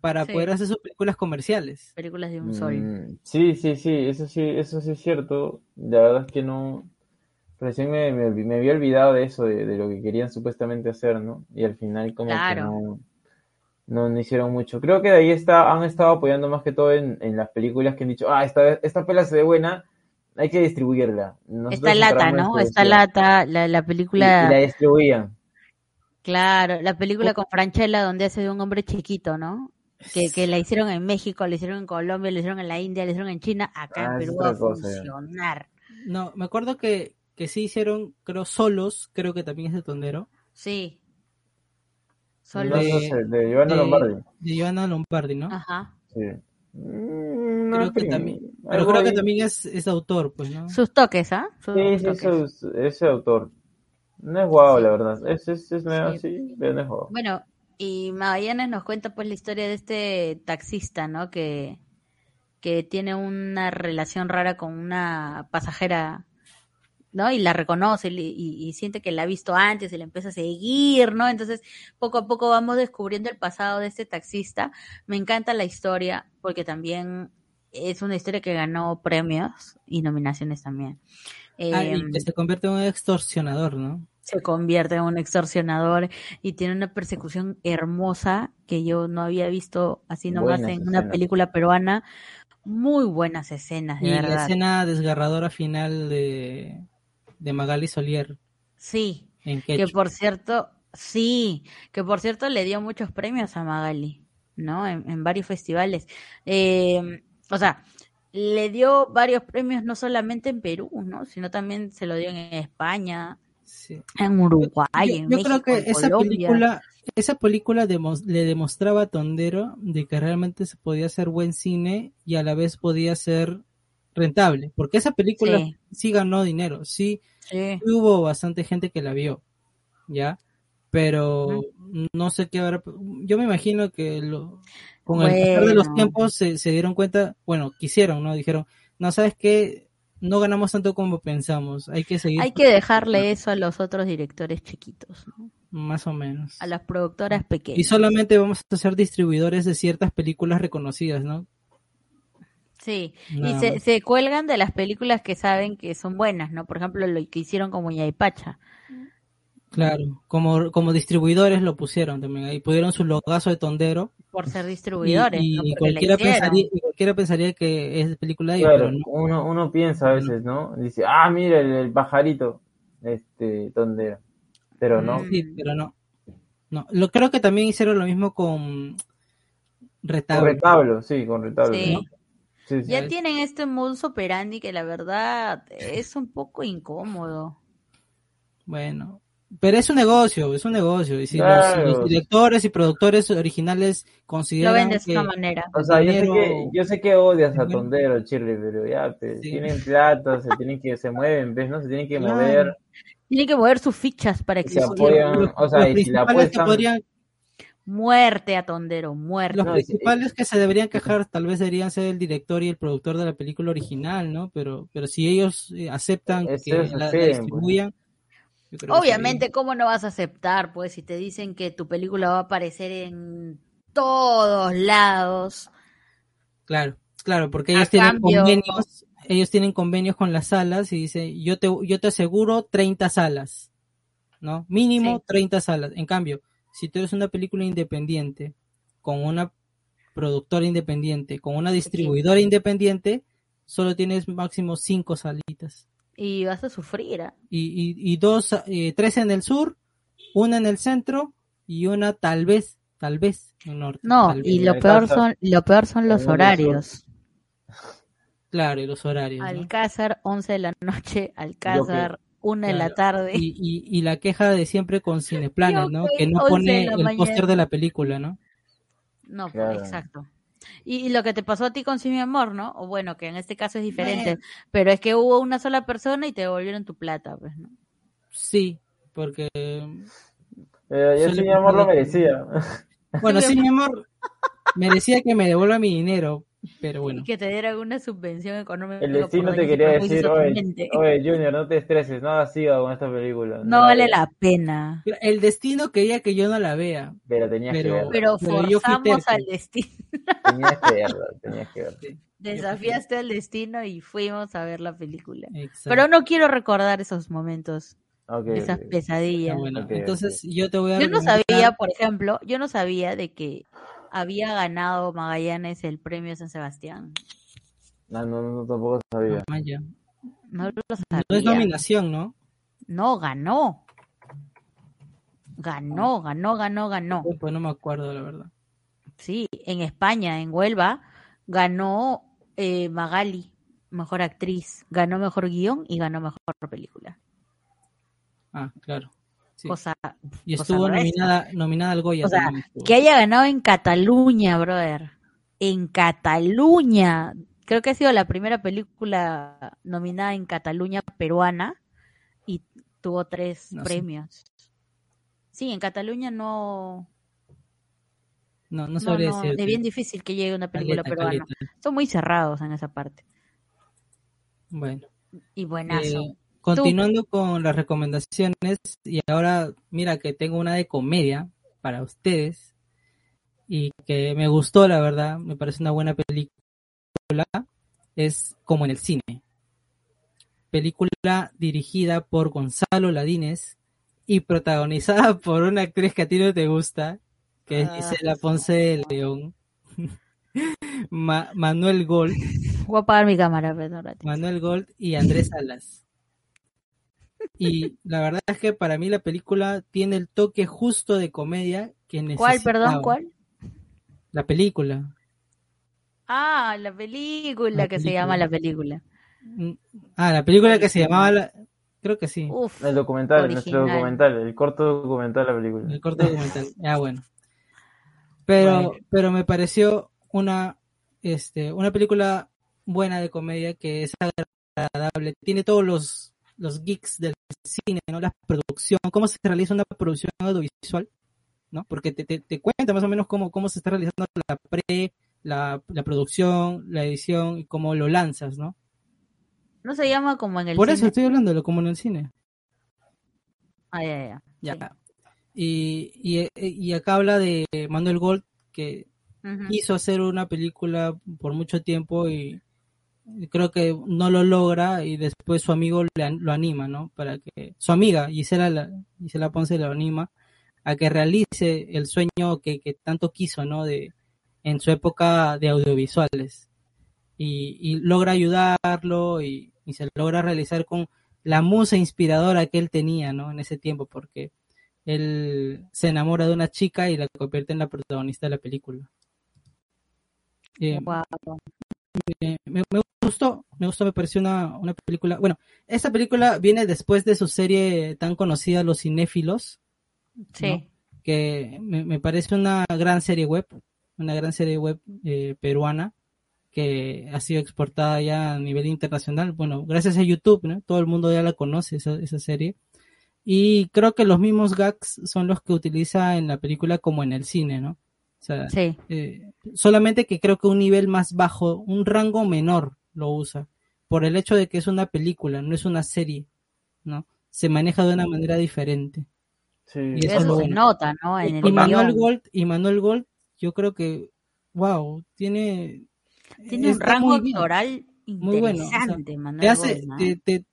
para Sí. poder hacer sus películas comerciales. Películas de un sol. Mm, sí, sí, sí, eso sí, eso sí es cierto. La verdad es que no. Recién me, me, me había olvidado de eso, de, de lo que querían supuestamente hacer, ¿no? Y al final como que no, no, no hicieron mucho. Creo que de ahí está, han estado apoyando más que todo en, en las películas que han dicho, ah, esta, esta pela se ve buena, hay que distribuirla. Nosotros Esta lata, ¿no? Esta distribución". lata, la, la Y, y película, la distribuían. claro, la película con Franchella donde hace de un hombre chiquito, ¿no? Que, que la hicieron en México, la hicieron en Colombia, la hicieron en la India, la hicieron en China, acá Ah, en es Perú va a funcionar. No, me acuerdo que, que sí hicieron, creo, solos, creo que también es de Tondero, Sí. No, Solo. no de- sé, de Giovanna de- Lombardi. de Joanna Lombardi, ¿no? Ajá. Sí. Mm, Creo que también, pero creo que también es, es autor, pues, ¿no? Sus toques, ¿ah? Sí, es- ese autor. No es guau, Sí. la verdad. Es, es, es nuevo, Sí. sí, pero no es guau. Bueno, y Magallanes nos cuenta pues la historia de este taxista, ¿no? Que, que tiene una relación rara con una pasajera, ¿no? Y la reconoce y, y- y siente que la ha visto antes y la empieza a seguir, ¿no? Entonces, poco a poco vamos descubriendo el pasado de este taxista. Me encanta la historia porque también es una historia que ganó premios y nominaciones también. Ah, y Em, que se convierte en un extorsionador, ¿no? se convierte en un extorsionador y tiene una persecución hermosa que yo no había visto así nomás Buenas en una película peruana. Muy buenas escenas, de Y la escena desgarradora final de, de Magali Solier Sí, en que por cierto, sí, que por cierto le dio muchos premios a Magali, ¿no? En, en varios festivales. Eh, o sea, le dio varios premios no solamente en Perú, ¿no? Sino también se lo dio en España, Sí. en Uruguay, Yo, en yo México, creo que en esa Colombia. película, esa película demos- le demostraba a Tondero de que realmente se podía hacer buen cine y a la vez podía ser rentable, porque esa película Sí. sí, ganó dinero, sí, Sí. hubo bastante gente que la vio, ¿ya? Pero no sé qué ahora, yo me imagino que lo, con el pasar de los tiempos se, se dieron cuenta, bueno, quisieron, ¿no? Dijeron, no, ¿sabes qué? No ganamos tanto como pensamos, hay que seguir Hay que dejarle eso a los otros directores chiquitos, ¿no? más o menos. a las productoras Y pequeñas. solamente vamos a ser distribuidores de ciertas películas reconocidas, ¿no? Sí, y se, se cuelgan de las películas que saben que son buenas, ¿no? Por ejemplo, lo que hicieron con Pacha. Claro, como, como distribuidores lo pusieron también ahí, pusieron su logazo de tondero por ser distribuidores, y ¿no? Cualquiera, pensaría, y cualquiera pensaría que es película de ellos, Claro, pero no. uno, uno piensa a veces, ¿no? Dice, ah, mira el, el pajarito, este, tondero. Pero no. Sí, pero no. No, lo creo que también hicieron lo mismo con Con Retablo. retablo, sí, con retablo. Sí. ¿no? Sí, sí. Ya ¿sabes? tienen este modus operandi que la verdad es un poco incómodo. Bueno, pero es un negocio, es un negocio. Y si Claro. los, los directores y productores originales Lo consideran ven de que esa manera. O sea, yo sé que, yo sé que odias a. Tondero, Chirri, pero ya, pues, Sí. tienen plata, se tienen que, se mueven, ¿ves? ¿No? Se tienen que Claro. mover. Tienen que mover sus fichas para Y se existir. apoyan, lo- o sea, lo y si la que apuestan, podrían, Muerte a Tondero, muerte. Los No, principales que se deberían quejar tal vez deberían ser el director y el productor de la película original, ¿no? Pero, pero si ellos eh, aceptan Es- que eso la, sí, distribuyan, que Obviamente, ¿cómo no vas a aceptar? Pues si te dicen que tu película va a aparecer en todos lados. Claro, claro, porque ellos tienen cambio- convenios, ellos tienen convenios con las salas y dice, yo te, yo te aseguro 30 salas, ¿no? Mínimo Sí. 30 salas. En cambio, si tú eres una película independiente, con una productora independiente, con una distribuidora independiente, solo tienes máximo 5 salitas. Y vas a sufrir. ¿ah? y, y, y dos, eh, tres en el sur, una en el centro y una tal vez, tal vez en el norte. No, vez. y lo peor son, lo peor son los horarios. Claro, y los horarios. ¿no? Alcázar, 11 de la noche, Alcázar, 1 de la Claro. tarde. Y, y, y la queja de siempre con *laughs* Cineplanet, ¿no? Que no 11 pone el póster de la película, ¿no? No, pues, Claro. exacto. Y, y lo que te pasó a ti con Sí, mi amor, ¿no? O bueno, que en este caso es diferente, pero es que hubo una sola persona y te devolvieron tu plata, pues, ¿no? Sí, porque... Eh, yo sí, mi amor, lo merecía. *laughs* Bueno, sí, mi amor, merecía que me devuelva mi dinero, pero bueno. Y que te dieran una subvención económica. El destino te quería decir, oye, oye, Junior, no te estreses, no hagas siga con esta película. No vale la pena. El destino quería que yo no la vea. Pero tenías Pero- que verla, Pero forzamos al destino. tenías que verla, tenías que verla. *laughs* Desafiaste al destino y fuimos a ver la película. Exacto. Pero no quiero recordar esos momentos, esas. Ah, pesadillas. bueno, Ok, entonces yo te voy a Yo no recomendar- sabía, por ejemplo, yo no sabía de que había ganado Magallanes el premio San Sebastián. No, no, no, tampoco sabía. Ah. No lo No sabía. es nominación, ¿no? No, ganó. Ganó, ganó, ganó, ganó. Pues no me acuerdo, la verdad. Sí, en España, en Huelva, ganó eh, Magali, mejor actriz, ganó mejor guion y ganó mejor película. Ah, claro. Sí. Cosa, y estuvo nominada, nominada al Goya O sea, que haya ganado en Cataluña, brother. En Cataluña. Creo que ha sido la primera película nominada en Cataluña peruana y tuvo tres No premios. Sí, en Cataluña no, No, no sabría no, es bien difícil que llegue una película Caleta, peruana. caleta. Son muy cerrados en esa parte. Bueno, Y buenazo. eh, continuando con las recomendaciones, y ahora mira que tengo una de comedia para ustedes, y que me gustó, la verdad, me parece una buena película, es Como en el cine. Película dirigida por Gonzalo Ladines y protagonizada *laughs* por una actriz que a ti no te gusta, que es Ah. Gisela Ponce de León. *laughs* Ma- Manuel Gold, Voy a apagar mi cámara, ratito. Manuel Gold y Andrés Salas. Y la verdad es que para mí la película tiene el toque justo de comedia que necesitaba. ¿Cuál, perdón, cuál? La película. Ah, la película La que se llama la película. Mm, Ah, la película que se llamaba la- creo que sí, Uf, El documental, nuestro documental, el corto documental de la película. el corto documental. Ah, bueno. Pero Bueno. pero me pareció una este una película buena de comedia que es agradable, tiene todos los los geeks del cine, ¿no? La producción, cómo se realiza una producción audiovisual, ¿no? Porque te, te, te cuenta más o menos cómo, cómo se está realizando la pre, la, la producción, la edición y cómo lo lanzas, ¿no? no se llama como en el Por eso estoy hablando de lo como en el cine. Ah, ya, ya. Ya. Y, y, y acá habla de Manuel Gold, que Ujú. quiso hacer una película por mucho tiempo y creo que no lo logra y después su amigo le lo anima, ¿no? Para que su amiga Gisela, la- Gisela Ponce lo anima a que realice el sueño que, que tanto quiso, ¿no? De en su época de audiovisuales y, y logra ayudarlo y, y se logra realizar con la musa inspiradora que él tenía, ¿no? En ese tiempo, porque él se enamora de una chica y la convierte en la protagonista de la película. Eh, Guau. Eh, me, me gustó, me gustó, me pareció una, una película. Bueno, esta película viene después de su serie tan conocida, Los Cinéfilos, Sí. que me, me parece una gran serie web, una gran serie web eh, peruana que ha sido exportada ya a nivel internacional. Bueno, gracias a YouTube, ¿no? Todo el mundo ya la conoce, esa, esa serie. Y creo que los mismos gags son los que utiliza en la película como en el cine, ¿no? O sea, Sí. eh, solamente que creo que un nivel más bajo, un rango menor lo usa, por el hecho de que es una película, no es una serie, ¿no? Se maneja de una manera diferente. Sí. Y Eso, eso se bueno. nota, ¿no? En el Y Manuel. Gold, y Manuel Gold, yo creo que, wow, tiene... Tiene un rango actoral Muy bueno, o sea, interesante, Manuel te hace, Gold, ¿no? te- te-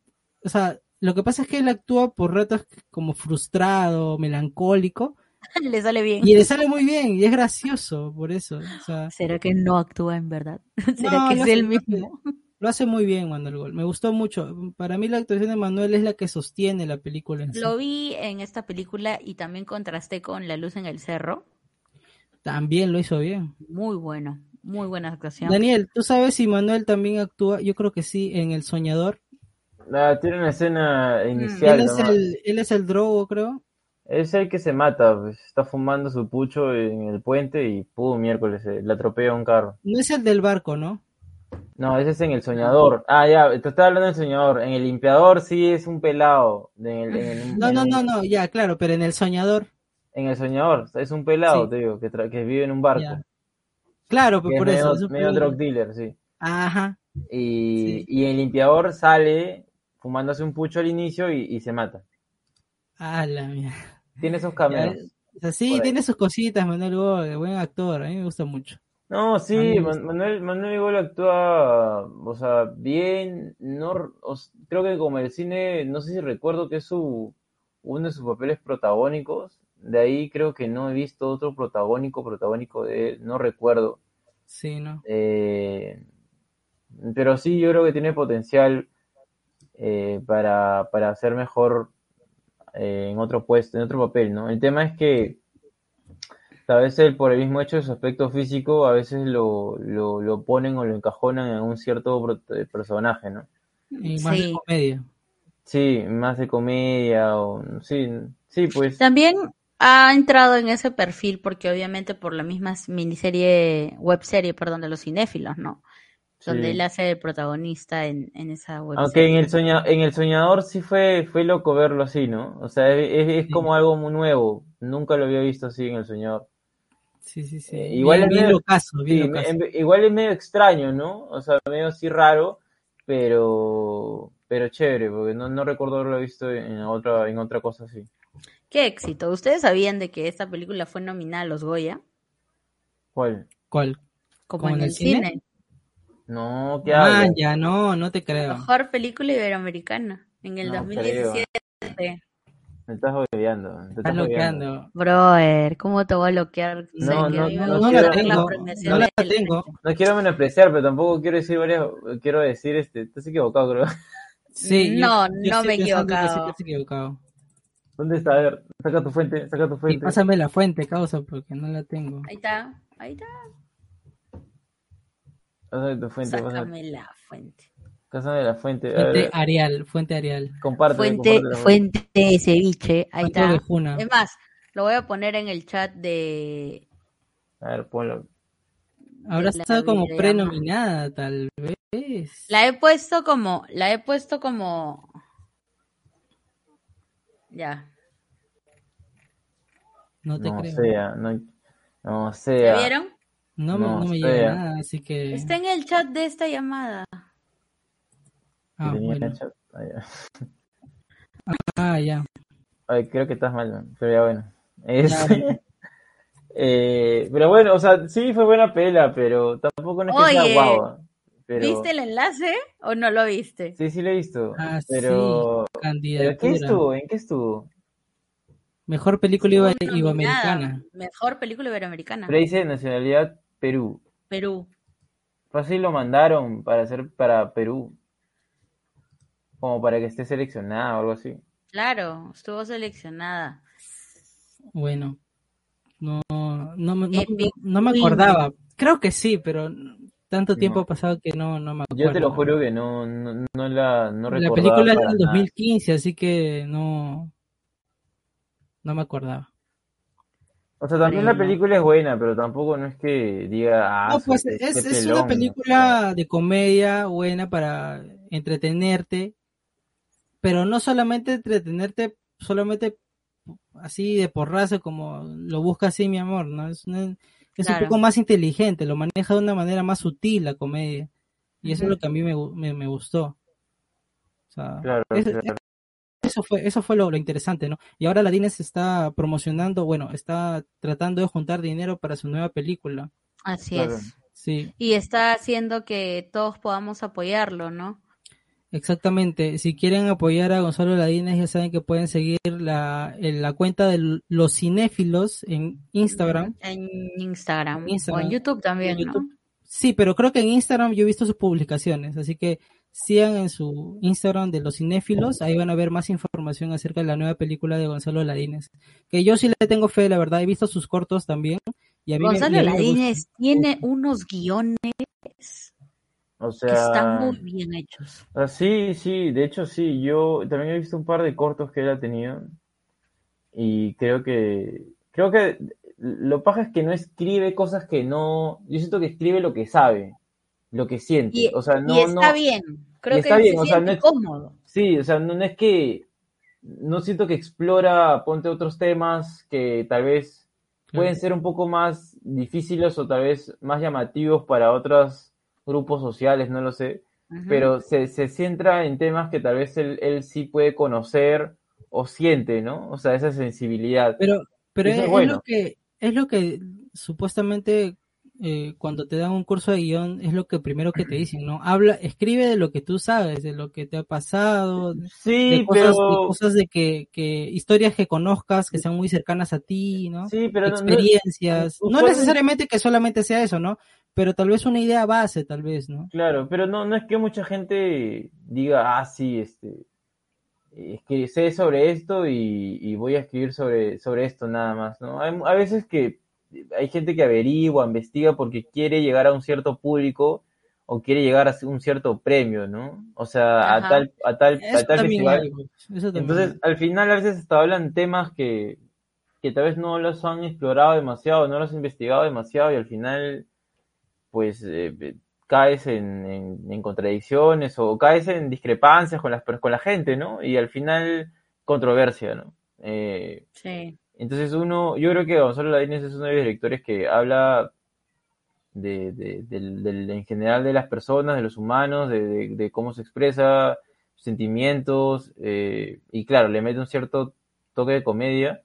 o sea, lo que pasa es que él actúa por ratos como frustrado, melancólico, *laughs* Le sale bien. y le sale muy bien, y es gracioso por eso, o sea, ¿Será que no actúa en verdad? *laughs* ¿Será No, que es él mismo? lo hace muy bien Manuel Gold, me gustó mucho, para mí la actuación de Manuel es la que sostiene la película en sí. Lo vi en esta película y también contrasté con La luz en el cerro. también lo hizo bien. Muy bueno, muy buena actuación. Daniel, ¿tú sabes si Manuel también actúa? Yo creo que sí, en El Soñador. Ah, tiene una escena Él inicial. es nomás. el, él es el drogo, creo. Es el que se mata, pues, está fumando su pucho en el puente y pum, miércoles, eh, le atropella un carro. No es el del barco, ¿no? No, ese es en el soñador. Ah, ya, te estaba hablando del soñador. En el limpiador sí es un pelado. En el, en el- No, en no, el- no, no, ya, claro, pero en El Soñador. En el soñador es un pelado, Sí. te digo, que, tra- que vive en un barco. Ya. Claro, Que pues es por eso. medio, eso medio drug dealer, sí. Ajá. Y, Sí. y el limpiador sale fumándose un pucho al inicio y, y se mata. Ah, la mierda. Tiene esos cameos. O sea, sí, tiene sus cositas, Manuel Gold, buen actor, a mí me gusta mucho. No, sí, gusta. Manuel, Manuel Gol actúa, o sea, bien, no, creo que como el cine, no sé si recuerdo que es su, uno de sus papeles protagónicos, de ahí creo que no he visto otro protagónico, protagónico de él, no recuerdo, Sí, ¿no? eh, pero sí, yo creo que tiene potencial eh, para, para ser mejor eh, en otro puesto, en otro papel, ¿no? El tema es que a veces él, por el mismo hecho de su aspecto físico, a veces lo, lo, lo ponen o lo encajonan en un cierto eh, personaje, ¿no? Y más de comedia. Sí, más de comedia o sí, sí, pues También ha entrado en ese perfil porque obviamente por la misma miniserie, webserie, perdón, de los cinéfilos, ¿no? Donde sí. él hace el protagonista en, en esa webserie. Aunque en el soña, en el soñador sí fue, fue loco verlo así, ¿no? O sea, es, es- Sí. como algo muy nuevo. Nunca lo había visto así en el soñador. Sí, sí, sí. Eh, igual bien, es bien medio- locazo, bien Sí, locazo. me- en- igual es medio extraño, ¿no? O sea, medio así raro, pero pero chévere, porque no, no recuerdo haberlo visto en otra, en otra cosa así. Qué éxito. ¿Ustedes sabían de que esta película fue nominada a los Goya? ¿Cuál? ¿Cuál? Como ¿Como en el el cine? cine. No, ¿qué Ah, ya, no, no te creo. Mejor película iberoamericana en el No 2017. Me estás odiando. Te Estás bloqueando. Brother, ¿cómo te voy a bloquear? No, no, me no, no la tengo, no la de tengo. No quiero menospreciar, pero tampoco quiero decir varias, quiero decir este, estás equivocado, creo. Sí, yo- No, yo no me he equivocado. estás equivocado. ¿Dónde está? A ver, saca tu fuente, saca tu Y fuente. pásame la fuente, causa, porque no la tengo. Ahí está, ahí está. Pásame tu fuente, pásame, la fuente. pásame la fuente. Fuente Arial, fuente Arial. comparte, Fuente, fuente de ceviche. Ahí Fuente está. Es más, lo voy a poner en el chat de. A ver, ponlo. La estado como prenominada, tal vez. La he puesto como. La he puesto como. Ya. No te No creo. sea, no, no ¿Ya sea. vieron? No, me, No no me llega nada, así que. Está en el chat de esta llamada. Ah, bueno. chat. Ah, ya. *laughs* Ah, ya. Ay, creo que estás mal, pero ya bueno. Es- Claro. *laughs* eh, pero bueno, o sea, sí fue buena pela, pero tampoco no es que sea Oye, guau. Pero... ¿Viste el enlace o no lo viste? Sí, sí lo he visto. Ah, pero... sí. ¿Pero Candidatura. qué estuvo? ¿En qué estuvo? Mejor película iba- Estuvo iberoamericana. Mejor película iberoamericana. Pero dice nacionalidad Perú. Perú. Fácil lo mandaron para hacer para Perú. Como para que esté seleccionada o algo así. Claro, estuvo seleccionada. Bueno. No, no, me- no, no me acordaba. Creo que sí, pero tanto tiempo No. ha pasado que no, no me acuerdo. Yo te lo juro que no, no, no la no La recordaba película es del nada. 2015, así que no, no me acordaba. O sea, también la película es buena, pero tampoco no es que diga, ah, No, pues es, es pelón, una ¿no? película de comedia buena para entretenerte, pero no solamente entretenerte solamente así de porrazo como lo busca así mi amor, ¿no? Es, una- es Claro. un poco más inteligente, lo maneja de una manera más sutil la comedia. Y eso es lo que a mí me, me, me gustó. O sea, Claro, claro. Eso fue, eso fue lo, lo interesante, ¿no? Y ahora la Disney se está promocionando, bueno, está tratando de juntar dinero para su nueva película. Así Claro. es. Sí, Y está haciendo que todos podamos apoyarlo, ¿no? exactamente. Si quieren apoyar a Gonzalo Ladines, ya saben que pueden seguir la, en la cuenta de los cinéfilos en Instagram. En Instagram. En Instagram. O en YouTube también, En ¿no? Sí, pero creo que en Instagram yo he visto sus publicaciones, así que sigan en su Instagram de los cinéfilos, ahí van a ver más información acerca de la nueva película de Gonzalo Ladines. Que yo sí le tengo fe, la verdad, he visto sus cortos también. Y a mí Gonzalo me Ladines tiene unos guiones O que están muy bien hechos. ah, sí, sí, de hecho sí, yo también he visto un par de cortos que él ha tenido y creo que, creo que lo paja es que no escribe cosas que no, yo siento que escribe lo que sabe, lo que siente, Y, o sea, no, y está no, bien. Creo y que está bien, se o sea, siente no es- cómodo. Sí, o sea, no, no es que no siento que explora, ponte otros temas que tal vez pueden ser un poco más difíciles o tal vez más llamativos para otros grupos sociales, no lo sé, pero se, se centra en temas que tal vez él, él sí puede conocer o siente, ¿no? O sea, esa sensibilidad. Pero, pero es, es es bueno. lo que, es lo que supuestamente eh, cuando te dan un curso de guion es lo que primero que te *clears throat* dicen, ¿no? Habla, escribe de lo que tú sabes, de lo que te ha pasado, de Sí, cosas, de pero... cosas de que, que historias que conozcas que sean muy cercanas a ti, ¿no? Sí, pero no- no- Experiencias. No, usualmente- necesariamente que solamente sea eso, ¿no? Pero tal vez una idea base, tal vez, ¿no? Claro, pero no, no es que mucha gente diga, ah, sí, este, es que sé sobre esto y, y voy a escribir sobre, sobre esto nada más, ¿no? Hay, a veces que hay gente que averigua, investiga porque quiere llegar a un cierto público o quiere llegar a un cierto premio, ¿no? O sea, a Ajá. tal, a tal, a Eso tal también festival. hay, pues, eso también Entonces, al final a veces hasta hablan temas que, que tal vez no los han explorado demasiado, no los han investigado demasiado y al final, pues, eh, eh, caes en, en- en contradicciones o caes en discrepancias con, las, con la gente, ¿no? Y al final, controversia, ¿no? Eh, Sí. Entonces uno, yo creo que Gonzalo Ladines es uno de los directores que habla de, en general de las personas, de los humanos, de, cómo se expresa, sentimientos, eh, y claro, le mete un cierto toque de comedia,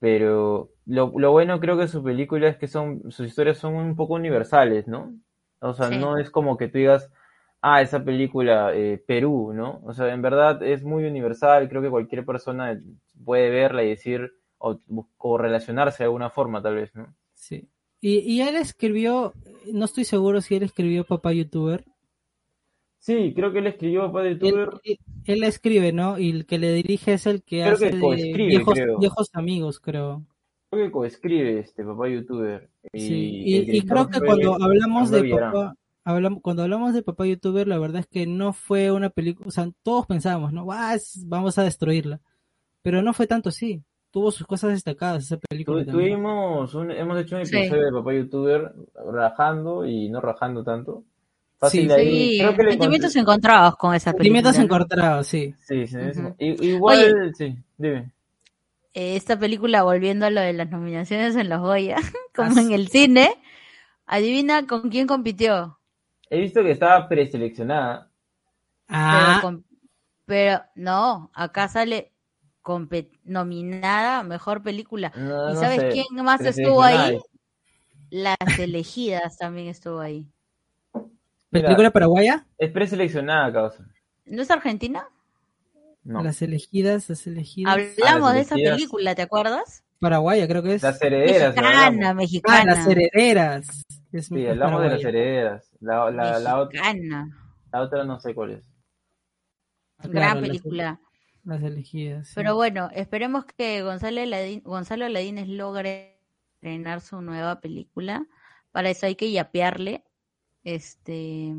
pero lo, lo bueno creo que su película es que son, sus historias son un poco universales, ¿no? O sea, Sí. no es como que tú digas, ah, esa película, eh, Perú, ¿no? O sea, en verdad es muy universal, creo que cualquier persona puede verla y decir, o, relacionarse de alguna forma, tal vez, ¿no? Sí. Y, y él escribió, no estoy seguro si él escribió Papá YouTuber. Sí, creo que él escribió Papá Él, YouTuber. él- escribe, ¿no? Y el que le dirige es el que Creo hace que de viejos, creo. viejos amigos, creo. Creo que coescribe este Papá YouTuber. Y, Sí. Y, creo que cuando hablamos de papá, hablamos, cuando hablamos de Papá YouTuber, la verdad es que no fue una película, o sea, todos pensábamos, ¿no? "Ah, es- vamos a destruirla. Pero no fue tanto así. Tuvo sus cosas destacadas esa película Tu- tuvimos un, hemos hecho un Sí. episodio de Papá YouTuber rajando y no rajando tanto. Fácil Sí. de ahí. Sí, creo que le sentimientos encontré- encontrados con esa película. Sentimientos encontrados, sí. Sí, sí, Igual, sí, dime. Eh, Esta película, volviendo a lo de las nominaciones en los Goya, *laughs* como en el cine, adivina con quién compitió. He visto que estaba preseleccionada. Ah, Pero, no, acá sale nominada a mejor película. No, ¿Y no sabes sé, quién más estuvo ahí? Las elegidas también estuvo ahí. Mira, ¿película paraguaya? Es preseleccionada, causa. ¿No es Argentina? No. Las elegidas, las elegidas. Hablamos las de esa película, ¿te acuerdas? Paraguaya, creo que es. Las herederas. Mexicana. Ah, las herederas. Es Sí, hablamos de las herederas. La, la, la, otra no sé cuál es. Claro, Gran las- película. Las, elegidas. sí. Pero bueno, esperemos que Gonzalo, Ladín, Gonzalo Ladines logre estrenar su nueva película. Para eso hay que yapearle. Este,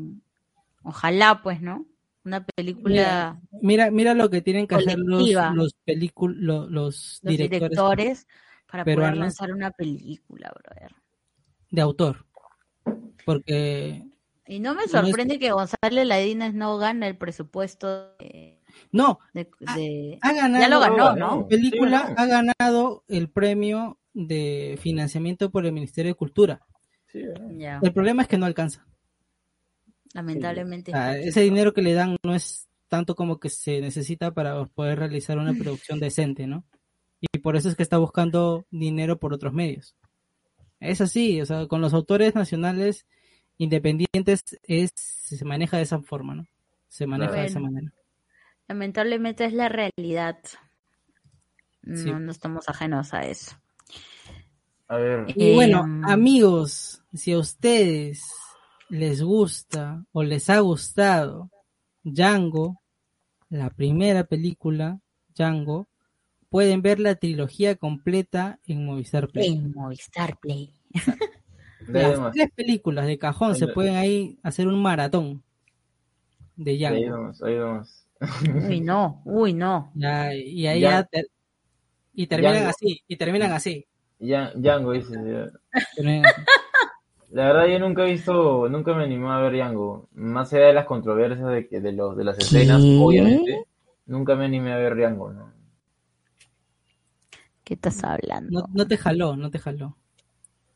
ojalá, pues, ¿no? Una película, Mira, mira lo que tienen que hacer los, los, los los directores, directores, para poder lanzar una película, brother. de autor. Porque Y no me No es- sorprende que Gonzalo Ladines no gane el presupuesto de, No, De, de- ha ganado. Ya lo ganó, ganó. ¿no? La película Sí, ha ganado el premio de financiamiento por el Ministerio de Cultura. Ya, El problema es que no alcanza. lamentablemente. Ese dinero que le dan no es tanto como que se necesita para poder realizar una producción decente, ¿no? Y por eso es que está buscando dinero por otros medios. Es así, o sea, con los autores nacionales independientes es se maneja de esa forma, ¿no? Se maneja de esa manera. Lamentablemente es la realidad. No, Sí. no estamos ajenos a eso. A ver, Y bueno, Em, amigos, si a ustedes les gusta o les ha gustado Django, la primera película, Django, pueden ver la trilogía completa en Movistar Play. En Movistar Play. *laughs* Las tres películas de cajón se Ahí- pueden ahí hacer un maratón de ahí Django. vamos, ahí vamos. Uy, no, uy, no. Ya, y ahí Ya- ya ter- y terminan Django. así, y terminan así. Ya- Django. La verdad yo nunca he visto, nunca me animé a ver Django. Más allá de las controversias de, que, de, los, de las escenas, ¿Qué? obviamente. Nunca me animé a ver Django, ¿no? ¿Qué estás hablando? No, no te jaló, no te jaló.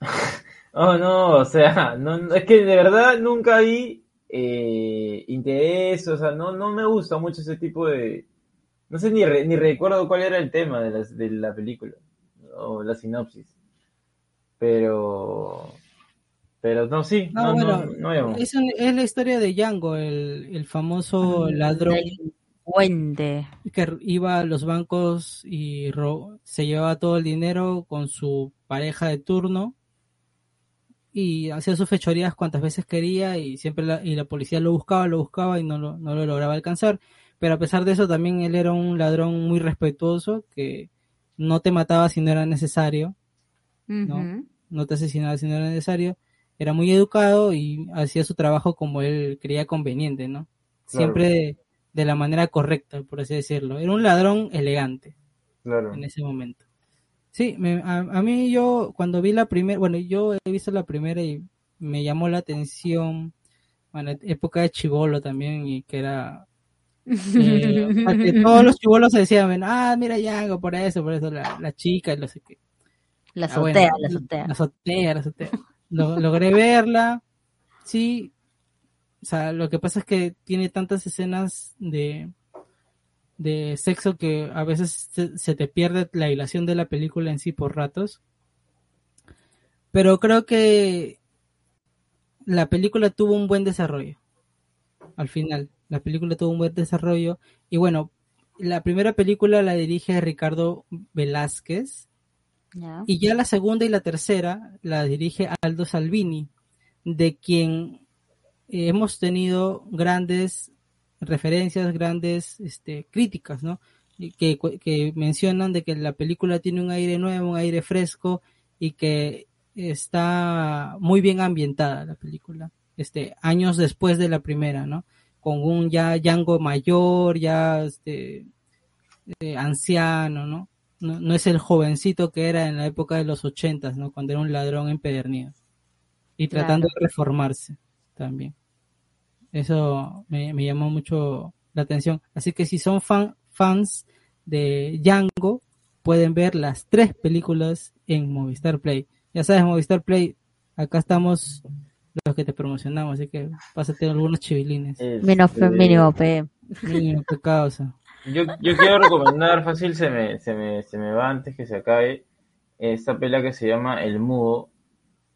*laughs* Oh, no, o sea, no- es que de verdad nunca vi eh, interés, o sea, no, no me gusta mucho ese tipo de... No sé ni, re- ni recuerdo cuál era el tema de, las, de la película, o la sinopsis. Pero... Pero no, sí, No, no, bueno, no, no. Es, un- es la historia de Django, el, el famoso ladrón Delincuente. que iba a los bancos y ro- se llevaba todo el dinero con su pareja de turno y hacía sus fechorías cuantas veces quería y siempre la, y la policía lo buscaba, lo buscaba y no lo, no lo lograba alcanzar. Pero a pesar de eso también él era un ladrón muy respetuoso que no te mataba si no era necesario, Ujú. no te asesinaba si no era necesario. Era muy educado y hacía su trabajo como él creía conveniente, ¿no? Siempre de, de la manera correcta, por así decirlo. Era un ladrón elegante Claro. en ese momento. Sí, me- a, a mí yo cuando vi la primera, bueno, yo he visto la primera y me llamó la atención, bueno, época de chivolo también y que era... eh, *laughs* que todos los chivolos se decían, ah, mira Yango, por eso, por eso la, la chica y no sé qué. La Ah, bueno, azotea, la azotea. La azotea, la azotea. Lo- logré verla, sí. O sea, lo que pasa es que tiene tantas escenas de, de sexo que a veces se, te pierde la hilación de la película en sí por ratos. Pero creo que la película tuvo un buen desarrollo. Al final, la película tuvo un buen desarrollo. Y bueno, la primera película la dirige Ricardo Velázquez. Y ya la segunda y la tercera la dirige Aldo Salvini, de quien hemos tenido grandes referencias, grandes este, críticas, ¿no? Que, que mencionan de que la película tiene un aire nuevo, un aire fresco y que está muy bien ambientada la película, este, años después de la primera, ¿no? Con un ya Django mayor, ya este, eh, anciano, ¿no? ¿no? No es el jovencito que era en la época de los ochentas, ¿no? Cuando era un ladrón empedernido. Y tratando Claro. de reformarse también. Eso me, me llamó mucho la atención. Así que si son fan, fans de Django, pueden ver las tres películas en Movistar Play. Ya sabes, Movistar Play, acá estamos los que te promocionamos, así que pásate algunos chivilines. Menos Este, mínimo, pe. Mínimo, qué causa. Yo, yo quiero recomendar, fácil, se me, se, me, se me va antes que se acabe, esta pela que se llama El Mudo,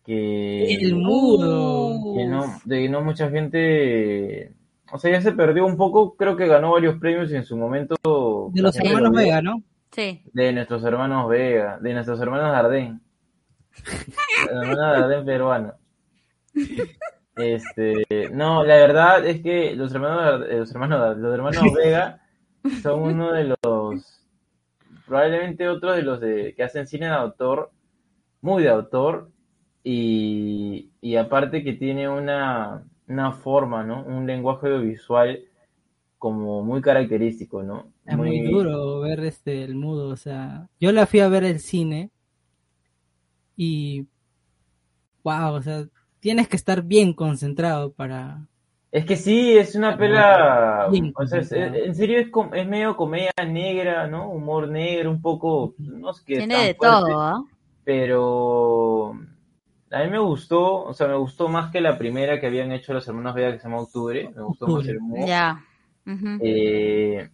que, El mudo. que no, de que no mucha gente, o sea, ya se perdió un poco, creo que ganó varios premios y en su momento... De los hermanos lo. Vega, ¿no? Sí. De nuestros hermanos Vega, de nuestros hermanos Dardén. La hermana Dardén peruana. Este, no, la verdad es que los hermanos, eh, los hermanos, los hermanos Vega son uno de los, probablemente otro de los de, que hacen cine de autor, muy de autor, y, y aparte que tiene una, una forma, ¿no? Un lenguaje audiovisual como muy característico, ¿no? Es muy duro ver este el mudo, o sea, yo la fui a ver el cine y wow, o sea, tienes que estar bien concentrado para Es que sí, es una pela. Bien, O sea, es- complicado. en serio es, com- es medio comedia negra, ¿no? Humor negro, un poco. No sé qué. Tiene tan de fuerte, todo, ¿ah? Pero. A mí me gustó, o sea, me gustó más que la primera que habían hecho los hermanos Vega que se llama Octubre. Me gustó más el humor. Ya. Eh,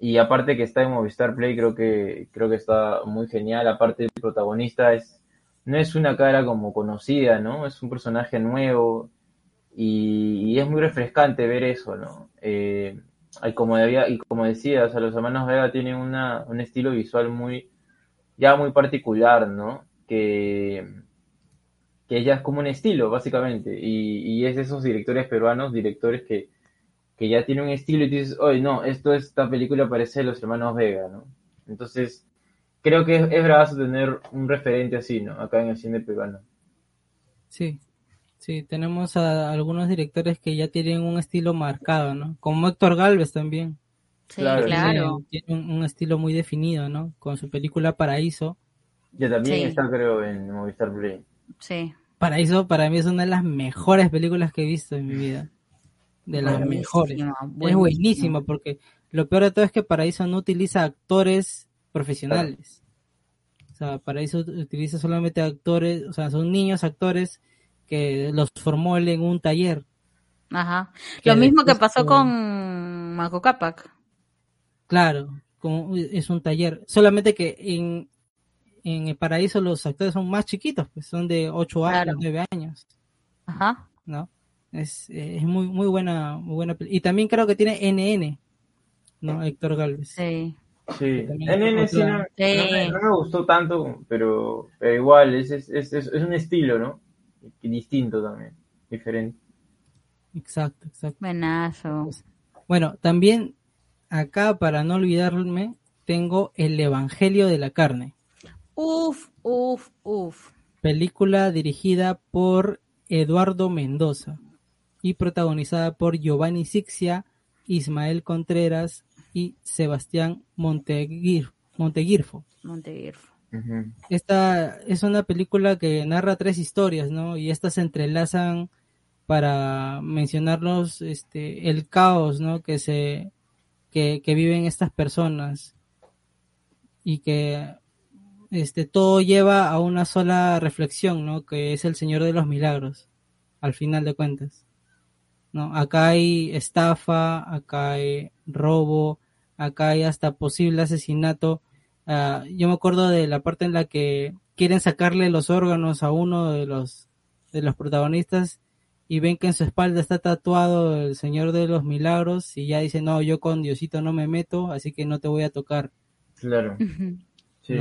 y aparte que está en Movistar Play, creo que, creo que está muy genial. Aparte, el protagonista es, no es una cara como conocida, ¿no? Es un personaje nuevo y, y es muy refrescante ver eso, ¿no? Eh, y como debía, y como decía, o sea, los hermanos Vega tienen una, un estilo visual muy, ya muy particular, ¿no? Que, que ya es como un estilo, básicamente. Y, y es de esos directores peruanos, directores que, que ya tiene un estilo y tú dices, oye, no, esto, esta película parece de los hermanos Vega, ¿no? Entonces, creo que es, es bravazo tener un referente así, ¿no? Acá en el cine peruano. Sí, sí, tenemos a algunos directores que ya tienen un estilo marcado, ¿no? Como Héctor Galvez también. Sí, Claro, claro. Tiene, tiene un, un estilo muy definido, ¿no? Con su película Paraíso. Ya también Sí. está, creo, en Movistar Play. Sí. Paraíso para mí es una de las mejores películas que he visto en mi vida. De las mejores. Es buenísima. porque lo peor de todo es que Paraíso no utiliza actores profesionales. O sea, Paraíso utiliza solamente actores, o sea, son niños actores que los formó él en un taller. Ajá. Lo mismo que pasó eh, con Marco Capac. Claro, es un taller. Solamente que en, en el Paraíso los actores son más chiquitos, pues son de 8 años, Claro. 9 años, Ajá. ¿no? Es, eh, es muy muy buena, muy buena Y también creo que tiene NN, ¿no? Héctor Galvez. Sí. Sí, NN sí no, Sí. no me, no me gustó tanto, pero, pero igual, es, es, es, es un estilo, ¿no? Distinto también, diferente. Exacto, exacto. Buenazo. Bueno, también acá, para no olvidarme, tengo El Evangelio de la Carne, Uf, uf, uf. película dirigida por Eduardo Mendoza y protagonizada por Giovanni Sixia, Ismael Contreras y Sebastián Monteguir- Monteguirfo. Montevirfo. Ujú. Esta es una película que narra tres historias, ¿no? Y estas se entrelazan para mencionarnos este, el caos, ¿no? Que se que, que viven estas personas y que este todo lleva a una sola reflexión, ¿no? Que es el Señor de los Milagros, al final de cuentas. ¿No? Acá hay estafa, acá hay robo, acá hay hasta posible asesinato. Ah, yo me acuerdo de la parte en la que quieren sacarle los órganos a uno de los de los protagonistas y ven que en su espalda está tatuado el Señor de los Milagros y ya dice, no, yo con Diosito no me meto, así que no te voy a tocar, Claro, sí.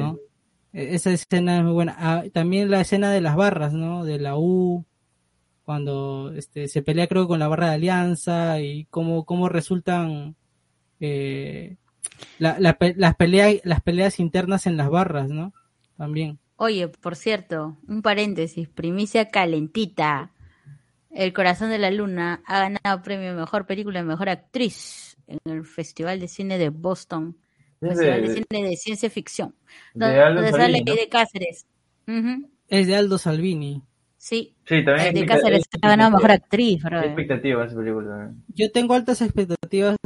E- Esa escena es muy buena. Ah, también la escena de las barras, ¿no? De la U, cuando este, se pelea creo con la barra de Alianza y cómo, cómo resultan eh, la- las, peleas, las peleas internas en las barras, ¿no? También. Oye, por cierto, un paréntesis, primicia calentita. El corazón de la luna ha ganado premio mejor película y mejor actriz en el Festival de Cine de Boston, Festival de, de, Cine de Ciencia Ficción, de donde, sale ¿no? de Cáceres. Ujú, Es de Aldo Salvini. Sí, Sí, también de hay Cáceres ha ganado mejor actriz, hay brother. expectativa en esa película. Yo tengo altas expectativas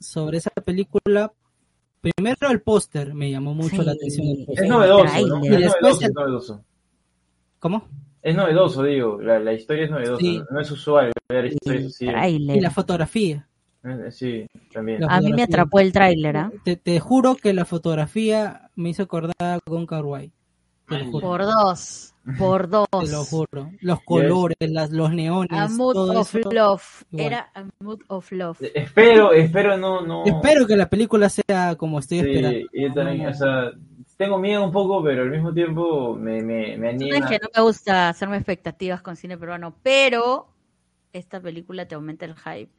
sobre esa película. Primero el póster me llamó mucho Sí. la atención. el. Es novedoso, ¿no? Y después es novedoso. ¿Cómo? Es novedoso, digo, la, la historia es novedosa, Sí. no es usual ver historias así. Y la fotografía. Eh, Sí, también. A mí me atrapó el tráiler, ¿ah? Te, te juro que la fotografía me hizo acordar con Kawaii. Te lo juro. Por dos, por dos. *laughs* Te lo juro. Los colores, las, los neones, A mood todo of eso. love. igual. Era a mood of love. Espero, espero no, no. Espero que la película sea como estoy Sí, esperando. yo también, o sea, tengo miedo un poco, pero al mismo tiempo me, me, me anima. sabes que no me gusta hacerme expectativas con cine peruano, pero esta película te aumenta el hype.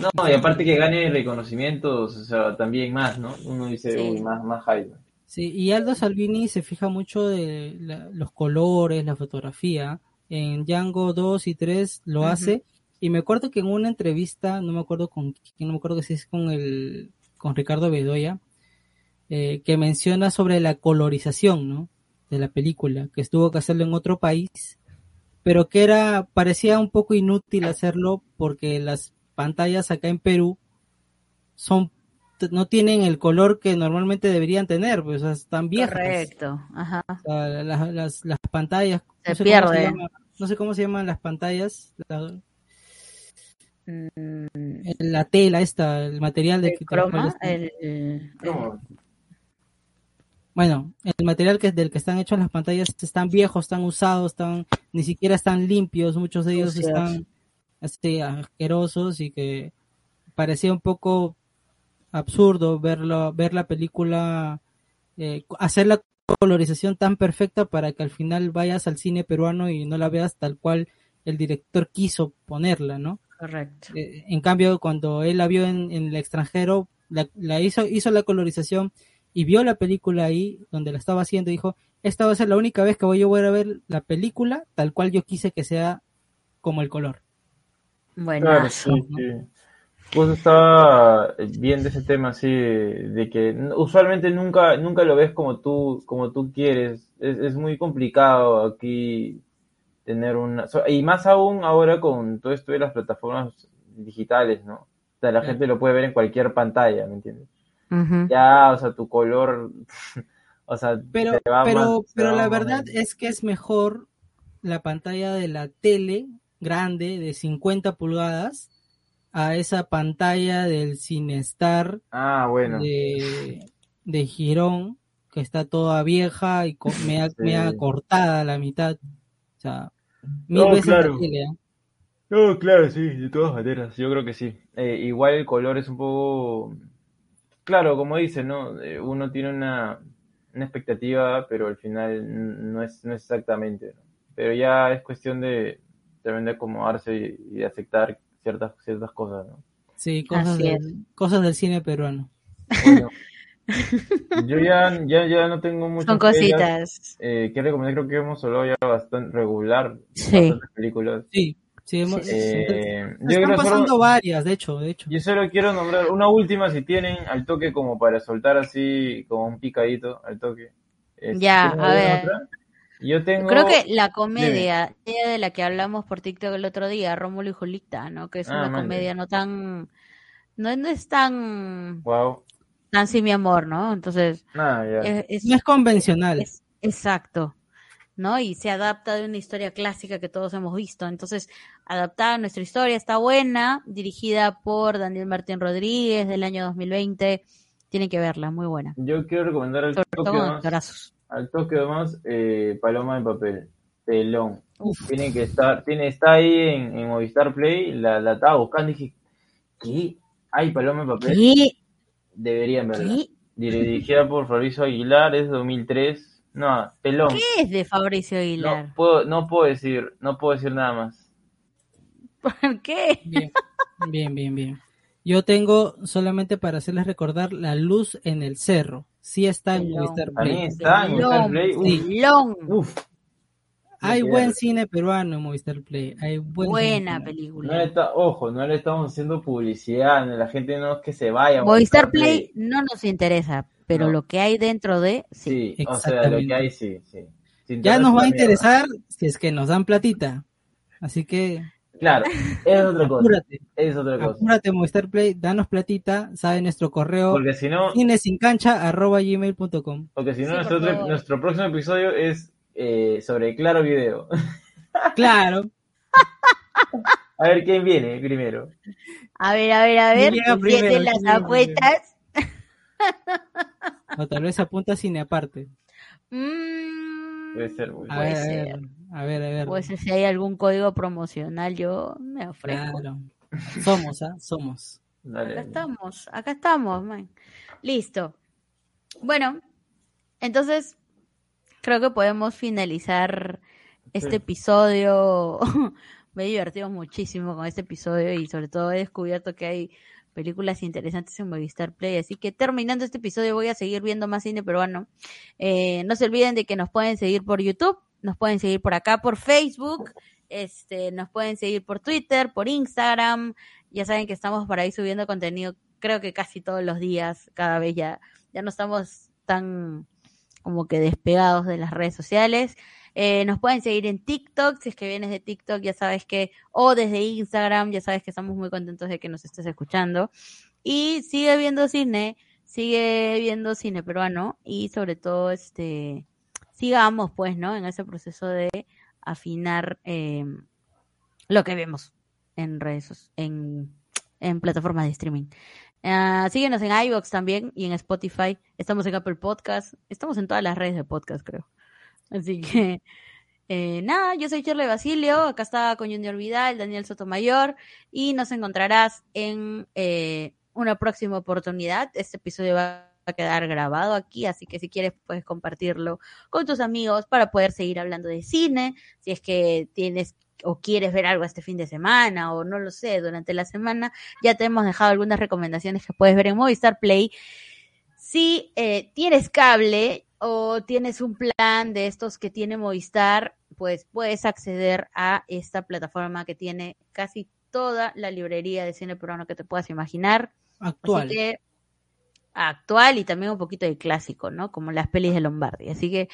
No, y aparte que gane reconocimientos, o sea, también más, ¿no? Uno dice, Sí. uy, más, más hype. Sí, y Aldo Salvini se fija mucho de la- los colores, la fotografía. En Django 2 y 3 lo hace. Y me acuerdo que en una entrevista, no me acuerdo con quién, no me acuerdo si es con el, con Ricardo Bedoya, eh, que menciona sobre la colorización, ¿no? De la película, que estuvo que hacerlo en otro país, pero que era, parecía un poco inútil hacerlo porque las pantallas acá en Perú son no tienen el color que normalmente deberían tener, pues o sea, están viejas. Correcto, ajá. O sea, las, las, las pantallas. Se no sé pierde. Cómo se llama, no sé cómo se llaman las pantallas. La, Mm, la tela esta, el material de el que croma, el- el, ¿Cómo? bueno, el material que del que están hechos las pantallas están viejos, están usados, están ni siquiera están limpios, muchos de ellos están este, asquerosos y que parecía un poco absurdo verlo, ver la película, eh, hacer la colorización tan perfecta para que al final vayas al cine peruano y no la veas tal cual el director quiso ponerla, ¿no? correcto. Eh, en cambio, cuando él la vio en, en el extranjero, la, la hizo, hizo la colorización y vio la película ahí donde la estaba haciendo dijo, esta va a ser la única vez que voy, yo voy a ver la película tal cual yo quise que sea como el color. Bueno, Claro, sí, sí. Pues estaba viendo ese tema así de, de que usualmente nunca, nunca lo ves como tú, como tú quieres. Es, es muy complicado aquí tener una, so- y más aún ahora con todo esto de las plataformas digitales, ¿no? O sea, la gente lo puede ver en cualquier pantalla, ¿me entiendes? Ya, o sea, tu color, *laughs* o sea, Pero, se va pero, más- se pero va la verdad menos. es que es mejor la pantalla de la tele grande de 50 pulgadas a esa pantalla del Cinestar Ah, bueno. de, de Girón, que está toda vieja y co- mea, Sí. cortada a la mitad. O sea, mil No, veces claro. la tele, ¿eh? No, claro, sí, de todas maneras, yo creo que sí. Eh, igual el color es un poco, claro, como dice, ¿no? Eh, uno tiene una, una expectativa, pero al final no es, no es exactamente, ¿no? Pero ya es cuestión de también de acomodarse y, y de aceptar ciertas, ciertas cosas, ¿no? Sí, cosas del, cosas del cine peruano. Bueno, yo ya, ya, ya no tengo muchas Son cositas. eh, que recomendar, creo que hemos hablado ya bastante regular, Sí. películas. Sí, sí, hemos- sí, Eh, yo están creo solo- pasando varias, de hecho, de hecho. Yo solo quiero nombrar una última si tienen al toque como para soltar así como un picadito al toque. Este, Ya, ¿tienen a ver. otra? Yo tengo Creo que la comedia ella de la que hablamos por TikTok el otro día, Rómulo y Julita, ¿no? Que es Ah, una man, comedia no tan, no, no es tan, wow. tan sin mi amor, ¿no? Entonces, Nada, ya. es, es- No es convencional. es- exacto, ¿no? Y se adapta de una historia clásica que todos hemos visto. Entonces, adaptada a nuestra historia, está buena, dirigida por Daniel Martín Rodríguez del año 2020. Tienen que verla, muy buena. Yo quiero recomendar al Sobre toque todo con más, actorazos. Al toque más eh, Paloma de papel, pelón. Uf. Tiene que estar, tiene, está ahí en, en Movistar Play, la, la estaba buscando y dije, ¿qué? ¿Hay Paloma de papel? ¿Qué? Deberían verla. ¿Qué? Dirigida por Fabricio Aguilar, es 2003. No, pelón. ¿Qué es de Fabricio Aguilar? No puedo, no puedo decir, no puedo decir nada más. ¿Por *laughs* qué? Bien, bien, bien, bien. Yo tengo solamente para hacerles recordar La Luz en el Cerro. Sí está en. Movistar También Play. está en Movistar Play. Uf. Hay buen cine peruano en Movistar Play. Hay buen Buena cine peruano. No le película. está, ojo, no le estamos haciendo publicidad, la gente no es que se vaya. a Movistar Play no nos interesa, pero No. lo que hay dentro de, sí. Sí, o sea, lo que hay, sí, Ya nos va a interesar si es que nos dan platita. Así que Claro, *laughs* es otra cosa. apúrate, Es otra cosa. apúrate Movistar Play, danos platita, sabe nuestro correo Porque si no, cinesincancha@gmail.com. porque si no Sí, nuestro, nuestro próximo episodio es eh, sobre Claro Video. *laughs* Claro, A ver quién viene primero. A ver, a ver, a ver, llega ¿quién primero? tiene las ¿Quién llega apuestas? o tal vez apunta cine aparte. *laughs* Mm, Debe ser muy A Puede ver, a ser. ver, a ver, a ver. Pues si hay algún código promocional, yo me ofrezco. Claro. Somos, ¿ah? Somos. Dale. Acá estamos, acá estamos, man. Listo. Bueno, entonces creo que podemos finalizar este Sí. episodio. *laughs* Me he divertido muchísimo con este episodio y sobre todo he descubierto que hay películas interesantes en Movistar Play. Así que terminando este episodio voy a seguir viendo más cine peruano. Eh, no se olviden de que nos pueden seguir por YouTube, nos pueden seguir por acá por Facebook, este, nos pueden seguir por Twitter, por Instagram. Ya saben que estamos por ahí subiendo contenido, creo que casi todos los días, cada vez ya, ya no estamos tan como que despegados de las redes sociales. Eh, nos pueden seguir en TikTok, si es que vienes de TikTok, ya sabes que, o desde Instagram, ya sabes que estamos muy contentos de que nos estés escuchando. Y sigue viendo cine, sigue viendo cine peruano y sobre todo, este, sigamos pues, ¿no? En ese proceso de afinar eh, lo que vemos en redes, en, en plataformas de streaming. Uh, síguenos en iVoox también y en Spotify. Estamos en Apple Podcast. Estamos en todas las redes de podcast, creo. Así que, eh, nada, yo soy Shirley Basilio. Acá está con Junior Vidal, Daniel Sotomayor. Y nos encontrarás en eh, una próxima oportunidad. Este episodio va a quedar grabado aquí, así que si quieres puedes compartirlo con tus amigos para poder seguir hablando de cine. Si es que tienes o quieres ver algo este fin de semana o no lo sé, durante la semana, ya te hemos dejado algunas recomendaciones que puedes ver en Movistar Play. Si eh, tienes cable o tienes un plan de estos que tiene Movistar, pues puedes acceder a esta plataforma que tiene casi toda la librería de cine peruano que te puedas imaginar. Actual. Así que, actual y también un poquito de clásico, ¿no? Como las pelis de Lombardi. Así que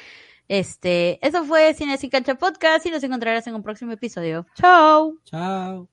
este, eso fue Cine Sin Cancha Podcast y nos encontrarás en un próximo episodio. Chao. Chao.